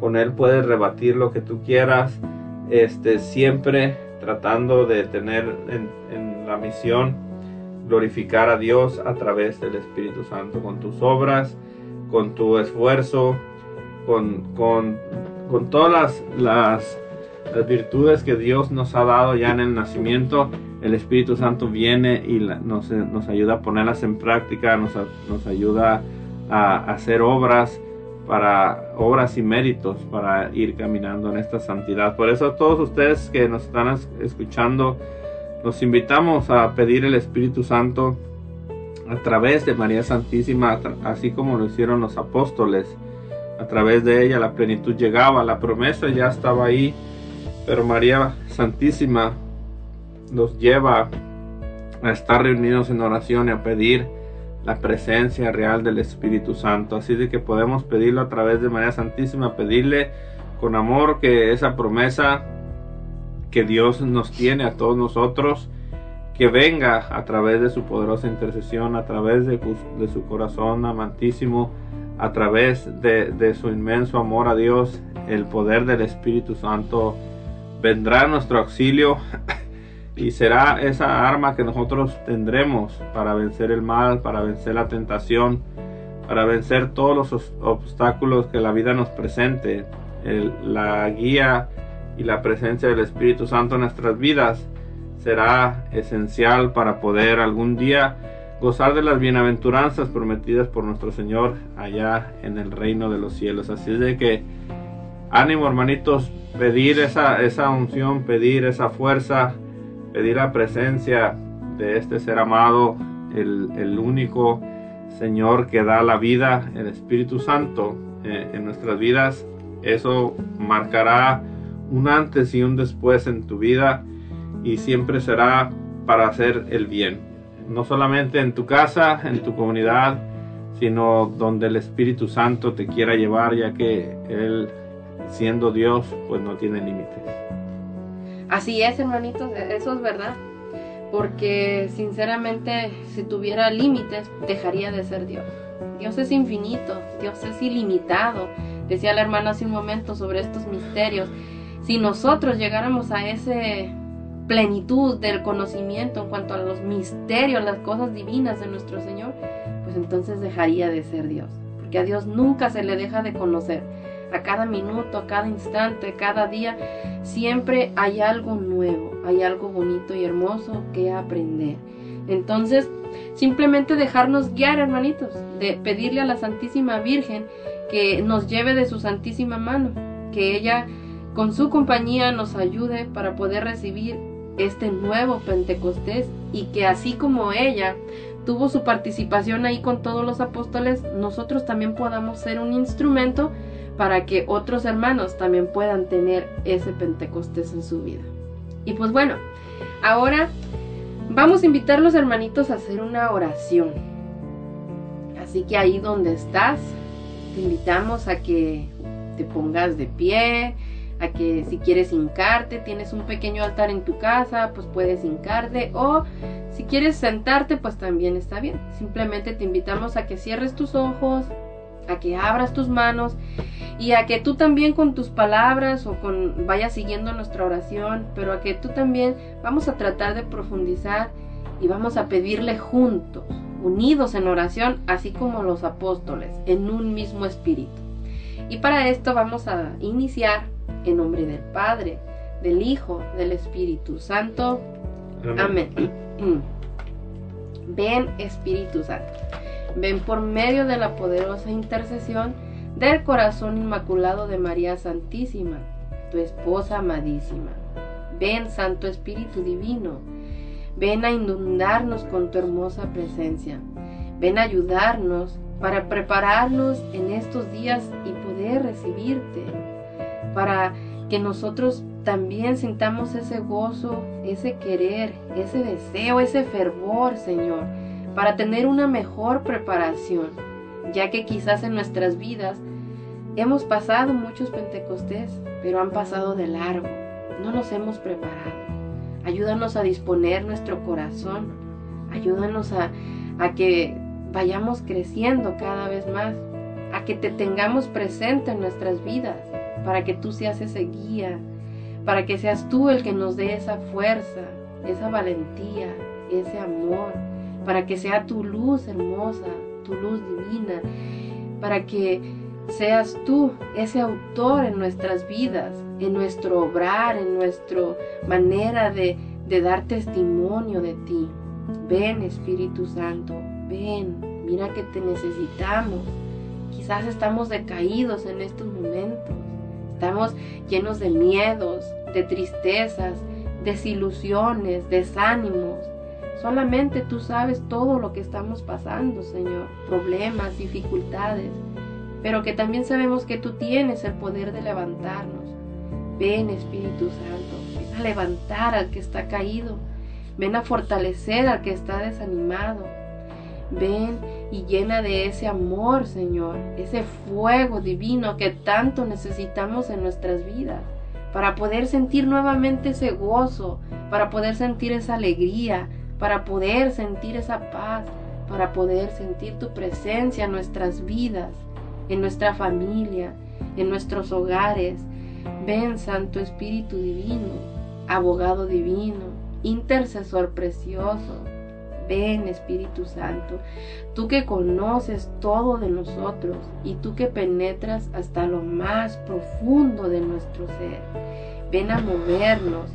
con Él puedes rebatir lo que tú quieras, este, siempre tratando de tener en, la misión glorificar a Dios a través del Espíritu Santo, con tus obras, con tu esfuerzo, con, con, con todas las, las, virtudes que Dios nos ha dado ya en el nacimiento, el Espíritu Santo viene y nos, nos, ayuda a ponerlas en práctica, nos, nos ayuda a, hacer obras para obras y méritos para ir caminando en esta santidad. Por eso a todos ustedes que nos están escuchando, nos invitamos a pedir el Espíritu Santo a través de María Santísima, así como lo hicieron los apóstoles. A través de ella la plenitud llegaba, la promesa ya estaba ahí, pero María Santísima nos lleva a estar reunidos en oración y a pedir la presencia real del Espíritu Santo. Así de que podemos pedirlo a través de María Santísima, pedirle con amor que esa promesa que Dios nos tiene a todos nosotros, que venga a través de su poderosa intercesión, a través de, su corazón amantísimo, a través de, su inmenso amor a Dios, el poder del Espíritu Santo vendrá a nuestro auxilio y será esa arma que nosotros tendremos para vencer el mal, para vencer la tentación, para vencer todos los obstáculos que la vida nos presente. la guía y la presencia del Espíritu Santo en nuestras vidas será esencial para poder algún día gozar de las bienaventuranzas prometidas por nuestro Señor allá en el reino de los cielos. Así es de que ánimo hermanitos, pedir esa, esa unción, pedir esa fuerza, pedir la presencia de este ser amado, el, el único Señor que da la vida, el Espíritu Santo eh, en nuestras vidas. Eso marcará un antes y un después en tu vida y siempre será para hacer el bien. No solamente en tu casa, en tu comunidad, sino donde el Espíritu Santo te quiera llevar, ya que Él, siendo Dios, pues no tiene límites. Así es, hermanitos, eso es verdad. Porque sinceramente, si tuviera límites, dejaría de ser Dios. Dios es infinito, Dios es ilimitado. Decía la hermana hace un momento sobre estos misterios. Si nosotros llegáramos a ese plenitud del conocimiento en cuanto a los misterios, las cosas divinas de nuestro Señor, pues entonces dejaría de ser Dios. Porque a Dios nunca se le deja de conocer. A cada minuto, a cada instante, cada día, siempre hay algo nuevo, hay algo bonito y hermoso que aprender. Entonces, simplemente dejarnos guiar, hermanitos, de pedirle a la Santísima Virgen que nos lleve de su santísima mano, que ella con su compañía nos ayude para poder recibir este nuevo Pentecostés y que así como ella tuvo su participación ahí con todos los apóstoles, nosotros también podamos ser un instrumento para que otros hermanos también puedan tener ese Pentecostés en su vida. Y pues bueno, ahora vamos a invitar a los hermanitos a hacer una oración. Así que ahí donde estás, te invitamos a que te pongas de pie, a que si quieres hincarte, tienes un pequeño altar en tu casa, pues puedes hincarte o si quieres sentarte, pues también está bien. Simplemente te invitamos a que cierres tus ojos, a que abras tus manos y a que tú también con tus palabras o con vayas siguiendo nuestra oración, pero a que tú también vamos a tratar de profundizar y vamos a pedirle juntos, unidos en oración, así como los apóstoles, en un mismo espíritu. Y para esto vamos a iniciar en nombre del Padre, del Hijo, del Espíritu Santo. Amén. Ven Espíritu Santo. Ven por medio de la poderosa intercesión del corazón inmaculado de María Santísima, tu esposa amadísima. Ven Santo Espíritu Divino. Ven a inundarnos con tu hermosa presencia. Ven a ayudarnos para prepararnos en estos días y poder recibirte. Para que nosotros también sintamos ese gozo, ese querer, ese deseo, ese fervor, Señor para tener una mejor preparación, ya que quizás en nuestras vidas hemos pasado muchos Pentecostés, pero han pasado de largo, no nos hemos preparado. Ayúdanos a disponer nuestro corazón, ayúdanos a, que vayamos creciendo cada vez más, a que te tengamos presente en nuestras vidas, para que tú seas ese guía, para que seas tú el que nos dé esa fuerza, esa valentía, ese amor para que sea tu luz hermosa, tu luz divina, para que seas tú ese autor en nuestras vidas, en nuestro obrar, en nuestra manera de, de dar testimonio de ti. Ven Espíritu Santo, ven, mira que te necesitamos. Quizás estamos decaídos en estos momentos, estamos llenos de miedos, de tristezas, desilusiones, desánimos. Solamente tú sabes todo lo que estamos pasando, Señor, problemas, dificultades, pero que también sabemos que tú tienes el poder de levantarnos. Ven, Espíritu Santo, ven a levantar al que está caído, ven a fortalecer al que está desanimado. Ven y llena de ese amor, Señor, ese fuego divino que tanto necesitamos en nuestras vidas, para poder sentir nuevamente ese gozo, para poder sentir esa alegría, para poder sentir esa paz, para poder sentir tu presencia en nuestras vidas, en nuestra familia, en nuestros hogares. Ven, Santo Espíritu Divino, abogado divino, intercesor precioso. Ven, Espíritu Santo, tú que conoces todo de nosotros y tú que penetras hasta lo más profundo de nuestro ser. Ven a movernos,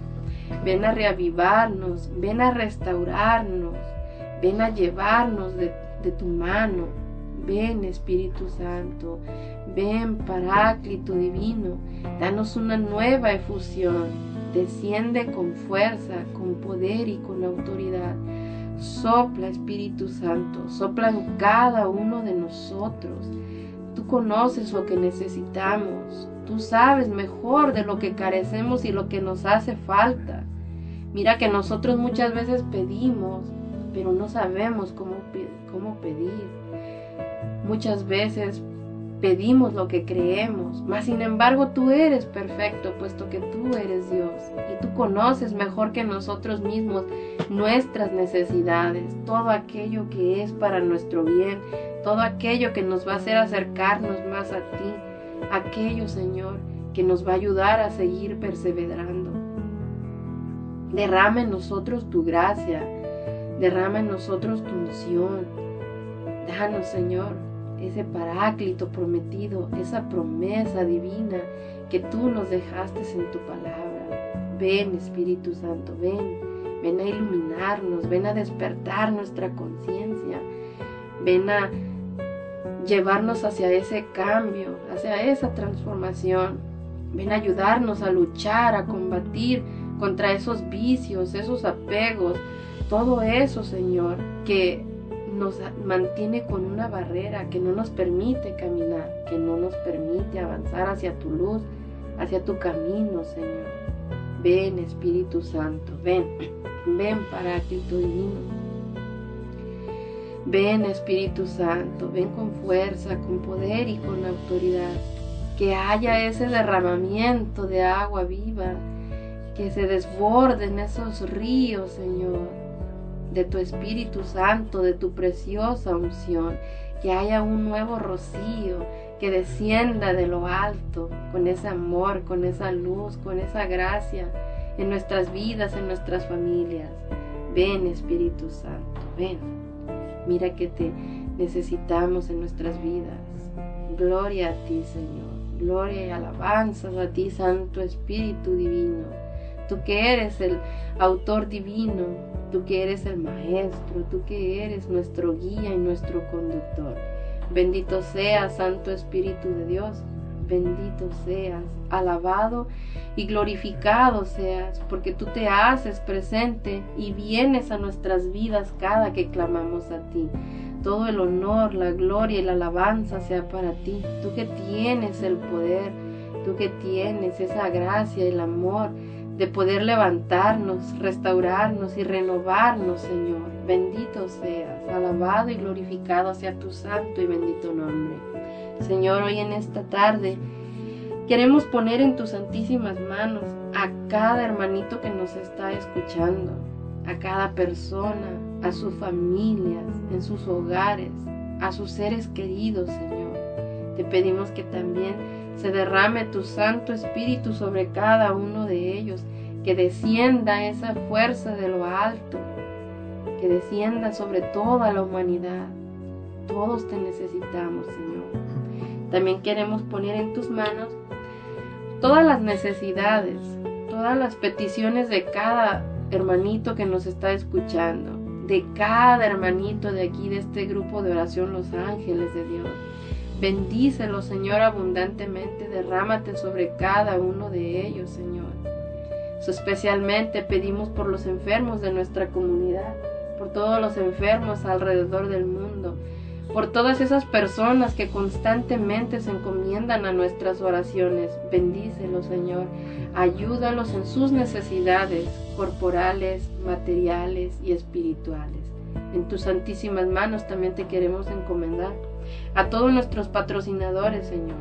ven a reavivarnos, ven a restaurarnos, ven a llevarnos de, tu mano. Ven Espíritu Santo, ven Paráclito Divino, danos una nueva efusión, desciende con fuerza, con poder y con autoridad. Sopla Espíritu Santo, sopla en cada uno de nosotros. Conoces lo que necesitamos, Tú sabes mejor de lo que carecemos y lo que nos hace falta. Mira que nosotros muchas veces pedimos, pero no sabemos cómo, cómo pedir. Muchas veces pedimos lo que creemos, mas sin embargo tú eres perfecto, puesto que tú eres Dios y tú conoces mejor que nosotros mismos nuestras necesidades, todo aquello que es para nuestro bien, todo aquello que nos va a hacer acercarnos más a ti aquello, Señor, que nos va a ayudar a seguir perseverando. Derrama en nosotros tu gracia, derrama en nosotros tu unción. Danos, Señor, ese paráclito prometido, esa promesa divina que tú nos dejaste en tu palabra. Ven, Espíritu Santo, ven, ven a iluminarnos, ven a despertar nuestra conciencia, ven a llevarnos hacia ese cambio, hacia esa transformación. Ven a ayudarnos a luchar, a combatir contra esos vicios, esos apegos, todo eso, Señor, que nos mantiene con una barrera que no nos permite caminar, que no nos permite avanzar hacia tu luz, hacia tu camino, Señor. Ven, Espíritu Santo, ven, ven, Paráclito Divino. Ven, Espíritu Santo, ven con fuerza, con poder y con autoridad. Que haya ese derramamiento de agua viva, que se desborden esos ríos, Señor, de tu Espíritu Santo, de tu preciosa unción. Que haya un nuevo rocío, que descienda de lo alto con ese amor, con esa luz, con esa gracia en nuestras vidas, en nuestras familias. Ven Espíritu Santo, ven. Mira que te necesitamos en nuestras vidas. Gloria a ti, Señor. Gloria y alabanzas a ti, Santo Espíritu Divino. Tú que eres el autor divino, tú que eres el maestro, tú que eres nuestro guía y nuestro conductor. Bendito seas, Santo Espíritu de Dios. Bendito seas, alabado y glorificado seas, porque tú te haces presente y vienes a nuestras vidas cada que clamamos a ti. Todo el honor, la gloria y la alabanza sea para ti. Tú que tienes el poder, tú que tienes esa gracia el amor de poder levantarnos, restaurarnos y renovarnos, Señor. Bendito seas, alabado y glorificado sea tu santo y bendito nombre. Señor, hoy en esta tarde queremos poner en tus santísimas manos a cada hermanito que nos está escuchando, a cada persona, a sus familias, en sus hogares, a sus seres queridos, Señor. Te pedimos que también se derrame tu Santo Espíritu sobre cada uno de ellos, que descienda esa fuerza de lo alto, que descienda sobre toda la humanidad. Todos te necesitamos, Señor. También queremos poner en tus manos todas las necesidades, todas las peticiones de cada hermanito que nos está escuchando, de cada hermanito de aquí, de este grupo de oración Los Ángeles de Dios. Bendícelo, Señor, abundantemente. Derrámate sobre cada uno de ellos, Señor. especialmente pedimos por los enfermos de nuestra comunidad, por todos los enfermos alrededor del mundo, por todas esas personas que constantemente se encomiendan a nuestras oraciones. Bendícelos, Señor. Ayúdalos en sus necesidades corporales, materiales y espirituales. En tus santísimas manos también te queremos encomendar a todos nuestros patrocinadores, Señor,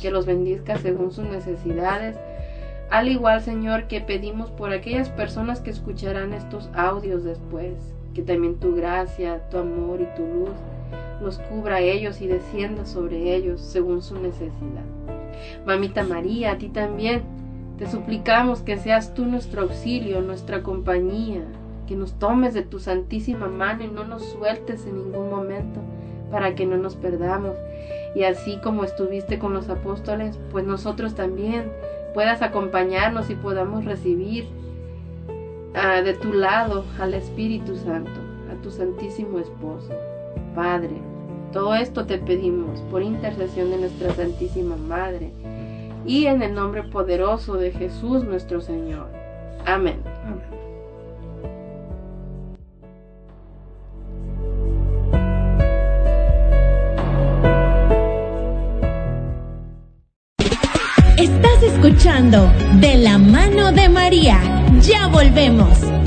que los bendizca según sus necesidades. Al igual, Señor, que pedimos por aquellas personas que escucharán estos audios después, que también tu gracia, tu amor y tu luz los cubra a ellos y descienda sobre ellos según su necesidad. Mamita María, a ti también te suplicamos que seas tú nuestro auxilio, nuestra compañía, que nos tomes de tu santísima mano y no nos sueltes en ningún momento para que no nos perdamos. Y así como estuviste con los apóstoles, pues nosotros también puedas acompañarnos y podamos recibir ah, de tu lado al Espíritu Santo, a tu Santísimo Esposo. Padre, todo esto te pedimos por intercesión de nuestra Santísima Madre y en el nombre poderoso de Jesús nuestro Señor. Amén. Estás De la mano de María. Ya volvemos.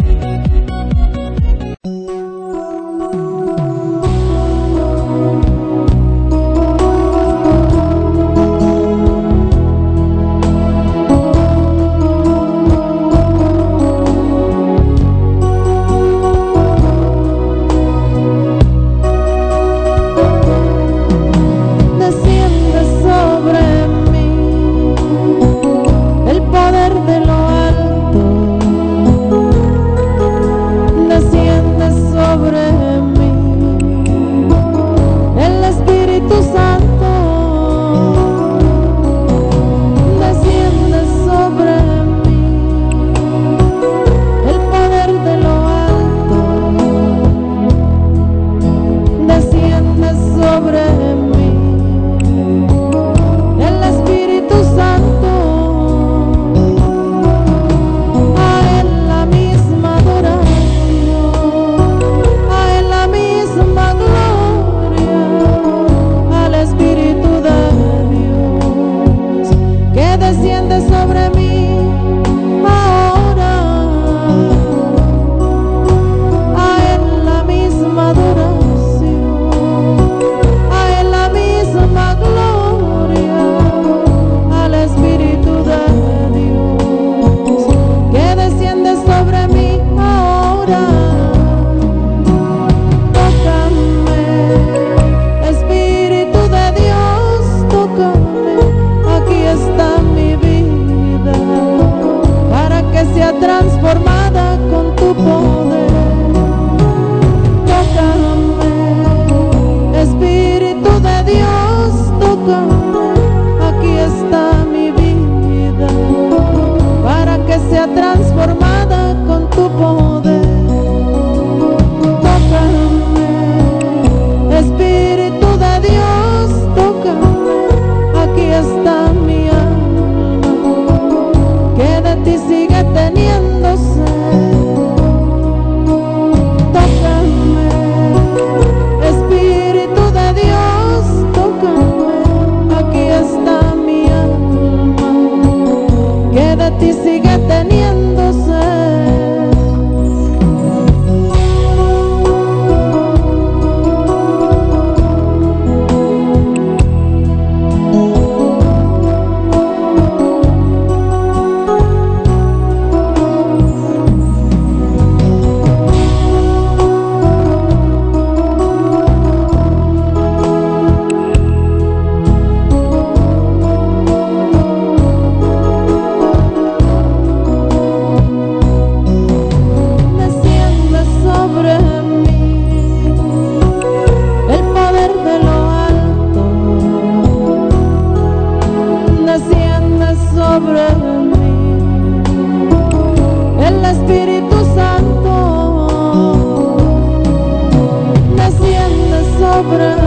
Desciende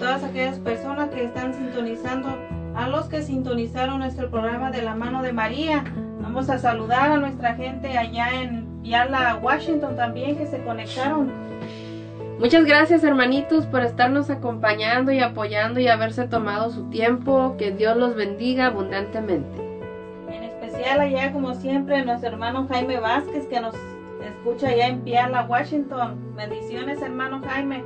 todas aquellas personas que están sintonizando, a los que sintonizaron nuestro programa de la mano de María. Vamos a saludar a nuestra gente allá en Yala, Washington también que se conectaron. Muchas gracias hermanitos por estarnos acompañando y apoyando y haberse tomado su tiempo. Que Dios los bendiga abundantemente. En especial allá, como siempre, nuestro hermano Jaime Vázquez, que nos escucha allá en Piala, Washington. Bendiciones, hermano Jaime.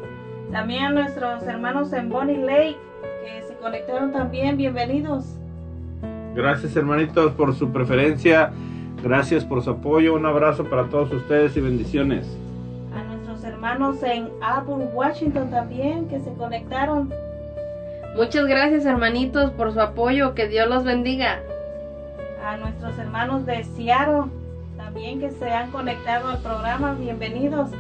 También a nuestros hermanos en Bonnie Lake, que se conectaron también. Bienvenidos. Gracias hermanitos por su preferencia. Gracias por su apoyo. Un abrazo para todos ustedes y bendiciones. A nuestros hermanos en Auburn, Washington también, que se conectaron. Muchas gracias hermanitos por su apoyo. Que Dios los bendiga. A nuestros hermanos de Seattle, también que se han conectado al programa. Bienvenidos.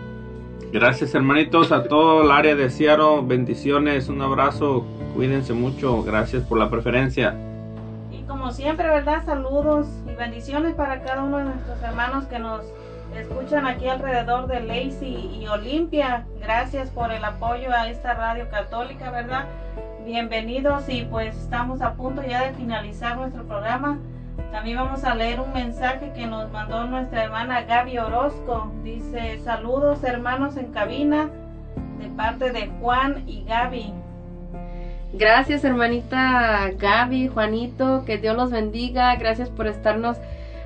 Gracias hermanitos a todo el área de Seattle. Bendiciones. Un abrazo. Cuídense mucho. Gracias por la preferencia. Y como siempre, ¿verdad? Saludos y bendiciones para cada uno de nuestros hermanos que nos escuchan aquí alrededor de Lacey y Olimpia. Gracias por el apoyo a esta radio católica, ¿verdad? Bienvenidos y pues estamos a punto ya de finalizar nuestro programa. También vamos a leer un mensaje que nos mandó nuestra hermana Gaby Orozco. Dice, saludos hermanos en cabina de parte de Juan y Gaby. Gracias hermanita Gaby, Juanito, que Dios los bendiga. Gracias por estarnos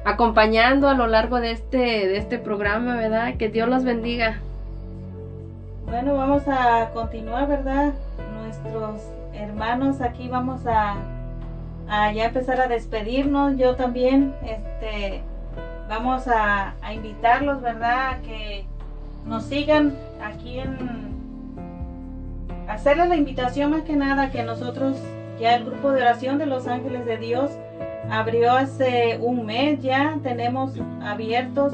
acompañando a lo largo de este, de este programa, ¿verdad? Que Dios los bendiga. Bueno, vamos a continuar, ¿verdad? Nuestros hermanos aquí vamos a, a ya empezar a despedirnos. Yo también, este, vamos a, a invitarlos, ¿verdad? A que nos sigan aquí en hacerles la invitación más que nada que nosotros ya el grupo de oración de los ángeles de Dios abrió hace un mes ya, tenemos abiertos,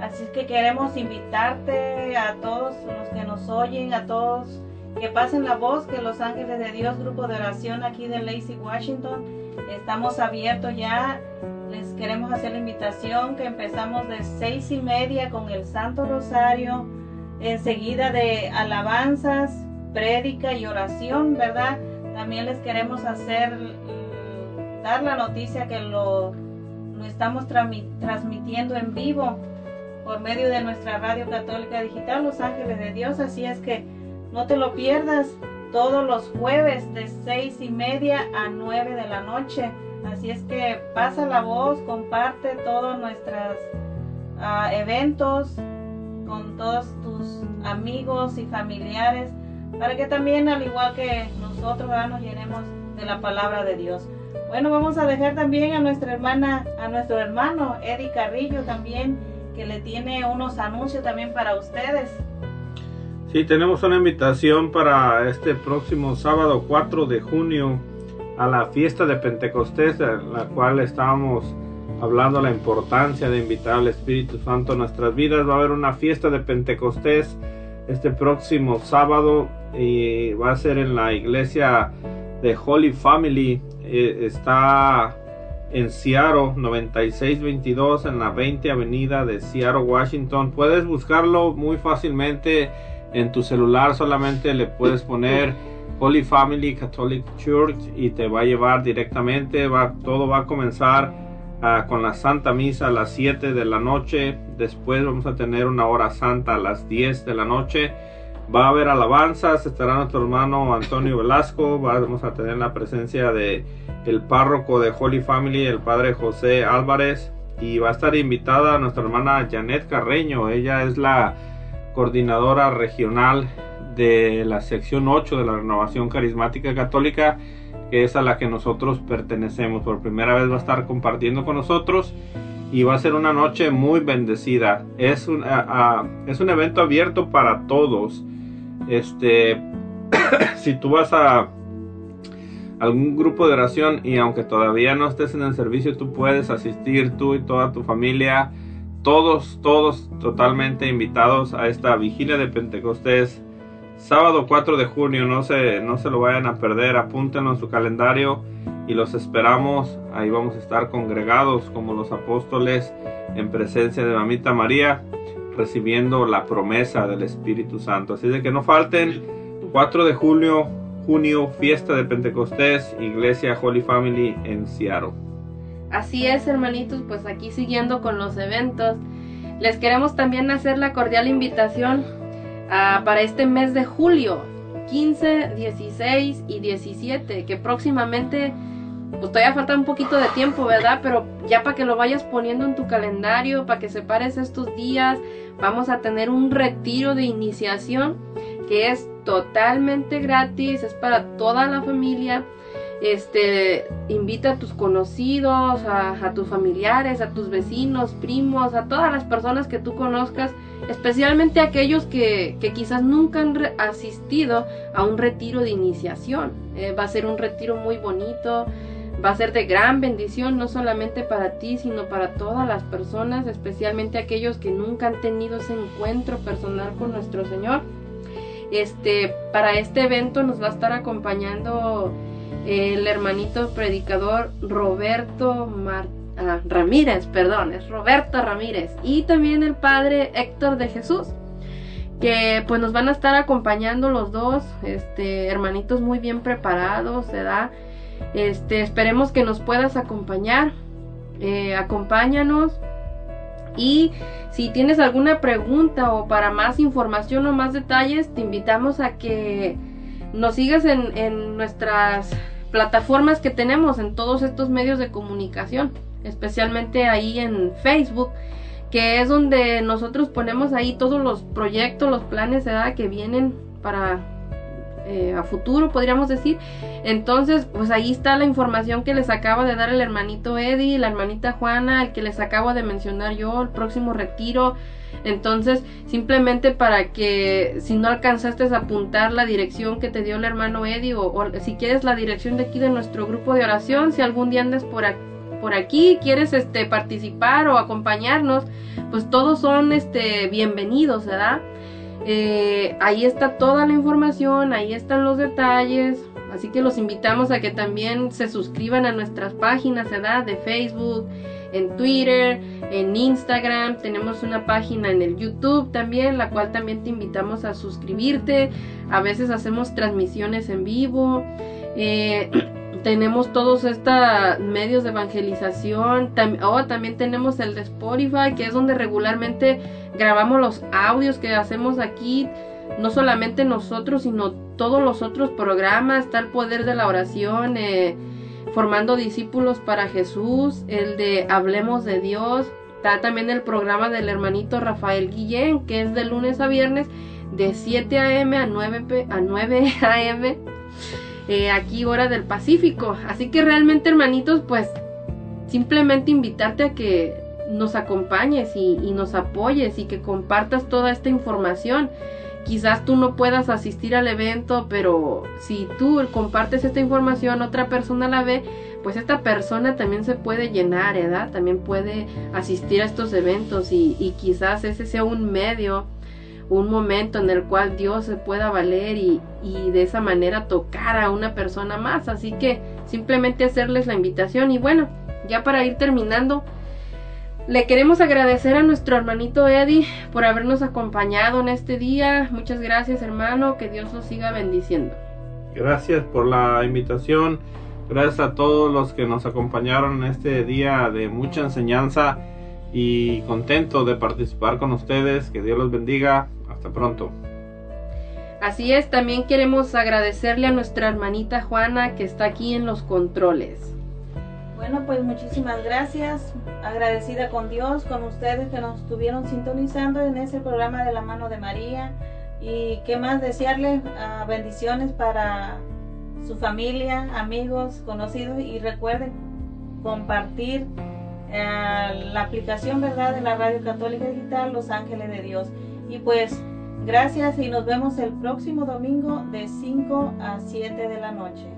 así que queremos invitarte a todos los que nos oyen, a todos que pasen la voz que los ángeles de Dios, grupo de oración aquí de Lacey, Washington, estamos abiertos ya. Les queremos hacer la invitación que empezamos de seis y media con el Santo Rosario, enseguida de alabanzas, prédica y oración, ¿verdad? También les queremos hacer, mm, dar la noticia que lo, lo estamos transmitiendo en vivo por medio de nuestra radio católica digital, Los Ángeles de Dios. Así es que no te lo pierdas todos los jueves de seis y media a nueve de la noche. Así es que pasa la voz, comparte todos nuestros ah, eventos con todos tus amigos y familiares para que también al igual que nosotros nos llenemos de la palabra de Dios. Bueno, vamos a dejar también a nuestra hermana, a nuestro hermano Eddie Carrillo también, que le tiene unos anuncios también para ustedes. Sí, tenemos una invitación para este próximo sábado 4 de junio a la fiesta de Pentecostés, de la cual estábamos hablando la importancia de invitar al Espíritu Santo a nuestras vidas. Va a haber una fiesta de Pentecostés este próximo sábado y va a ser en la iglesia de Holy Family. Eh, está en Seattle 9622 en la 20 avenida de Seattle, Washington. Puedes buscarlo muy fácilmente en tu celular. Solamente le puedes poner Holy Family Catholic Church y te va a llevar directamente. Va, todo va a comenzar ah, con la Santa Misa a las 7 de la noche. Después vamos a tener una hora santa a las 10 de la noche Va a haber alabanzas, estará nuestro hermano Antonio Velasco, vamos a tener la presencia de el párroco de Holy Family, el padre José Álvarez, y va a estar invitada nuestra hermana Janet Carreño, ella es la coordinadora regional de la sección 8 de la Renovación Carismática Católica, que es a la que nosotros pertenecemos. Por primera vez va a estar compartiendo con nosotros y va a ser una noche muy bendecida. Es un, es un evento abierto para todos. Este, si tú vas a algún grupo de oración y aunque todavía no estés en el servicio, tú puedes asistir tú y toda tu familia, todos, todos totalmente invitados a esta vigilia de Pentecostés. Sábado 4 de junio, no se, no se lo vayan a perder, apúntenlo en su calendario y los esperamos. Ahí vamos a estar congregados como los apóstoles en presencia de Mamita María recibiendo la promesa del Espíritu Santo. Así de que no falten 4 de junio, junio, fiesta de Pentecostés, Iglesia Holy Family en Seattle. Así es, hermanitos, pues aquí siguiendo con los eventos, les queremos también hacer la cordial invitación ah, para este mes de julio, 15, 16 y 17, que próximamente pues todavía falta un poquito de tiempo, ¿verdad? Pero ya para que lo vayas poniendo en tu calendario, para que separes estos días, vamos a tener un retiro de iniciación que es totalmente gratis, es para toda la familia. Este, invita a tus conocidos, a, tus familiares, a tus vecinos, primos, a todas las personas que tú conozcas, especialmente aquellos que, quizás nunca han asistido a un retiro de iniciación. Eh, va a ser un retiro muy bonito, va a ser de gran bendición, no solamente para ti, sino para todas las personas, especialmente aquellos que nunca han tenido ese encuentro personal con nuestro Señor. Este, para este evento nos va a estar acompañando el hermanito predicador Roberto ah, Ramírez, perdón, es Roberto Ramírez, y también el padre Héctor de Jesús que pues nos van a estar acompañando los dos, este, hermanitos muy bien preparados, ¿verdad? Este, esperemos que nos puedas acompañar. Eh, acompáñanos. Y si tienes alguna pregunta o para más información o más detalles, te invitamos a que nos sigas en, en nuestras plataformas que tenemos, en todos estos medios de comunicación, especialmente ahí en Facebook que es donde nosotros ponemos ahí todos los proyectos, los planes de edad que vienen para eh, a futuro, podríamos decir. Entonces, pues ahí está la información que les acaba de dar el hermanito Eddie, la hermanita Juana, el que les acabo de mencionar yo, el próximo retiro. Entonces, simplemente para que si no alcanzaste a apuntar la dirección que te dio el hermano Eddie o, si quieres la dirección de aquí de nuestro grupo de oración, si algún día andas por aquí por aquí, quieres este participar o acompañarnos, pues todos son este bienvenidos, ¿verdad? Eh, ahí está toda la información, ahí están los detalles, así que los invitamos a que también se suscriban a nuestras páginas, ¿verdad? De Facebook, en Twitter, en Instagram, tenemos una página en el YouTube también, la cual también te invitamos a suscribirte. A veces hacemos transmisiones en vivo. Eh, tenemos todos estos medios de evangelización. oh, también tenemos el de Spotify, que es donde regularmente grabamos los audios que hacemos aquí. No solamente nosotros, sino todos los otros programas. Está el poder de la oración, eh, formando discípulos para Jesús, el de Hablemos de Dios. Está también el programa del hermanito Rafael Guillén, que es de lunes a viernes, de 7 a.m. a 9, a 9 a.m. Eh, aquí hora del Pacífico. Así que realmente hermanitos, pues simplemente invitarte a que nos acompañes y, nos apoyes y que compartas toda esta información. Quizás tú no puedas asistir al evento, pero si tú compartes esta información, otra persona la ve, pues esta persona también se puede llenar, ¿verdad? También puede asistir a estos eventos y, y quizás ese sea un medio un momento en el cual Dios se pueda valer y, de esa manera tocar a una persona más. Así que simplemente hacerles la invitación y bueno, ya para ir terminando, le queremos agradecer a nuestro hermanito Eddie por habernos acompañado en este día. Muchas gracias hermano, que Dios los siga bendiciendo. Gracias por la invitación. Gracias a todos los que nos acompañaron en este día de mucha enseñanza y contento de participar con ustedes. Que Dios los bendiga. Hasta pronto. Así es, también queremos agradecerle a nuestra hermanita Juana que está aquí en los controles. Bueno, pues muchísimas gracias. Agradecida con Dios, con ustedes que nos estuvieron sintonizando en ese programa de la mano de María. Y qué más desearle ah, bendiciones para su familia, amigos, conocidos. Y recuerden compartir eh, la aplicación, ¿verdad?, de la Radio Católica Digital Los Ángeles de Dios. Y pues gracias y nos vemos el próximo domingo de 5 a 7 de la noche.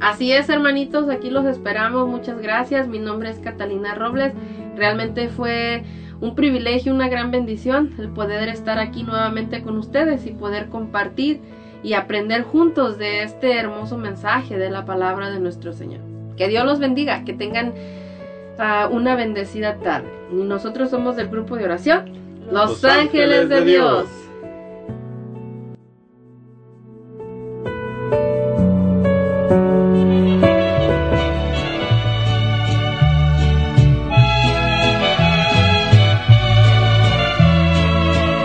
Así es, hermanitos, aquí los esperamos. Muchas gracias. Mi nombre es Catalina Robles. Realmente fue un privilegio, una gran bendición el poder estar aquí nuevamente con ustedes y poder compartir y aprender juntos de este hermoso mensaje de la palabra de nuestro Señor. Que Dios los bendiga, que tengan ah, una bendecida tarde. Y nosotros somos del grupo de oración los ángeles de Dios.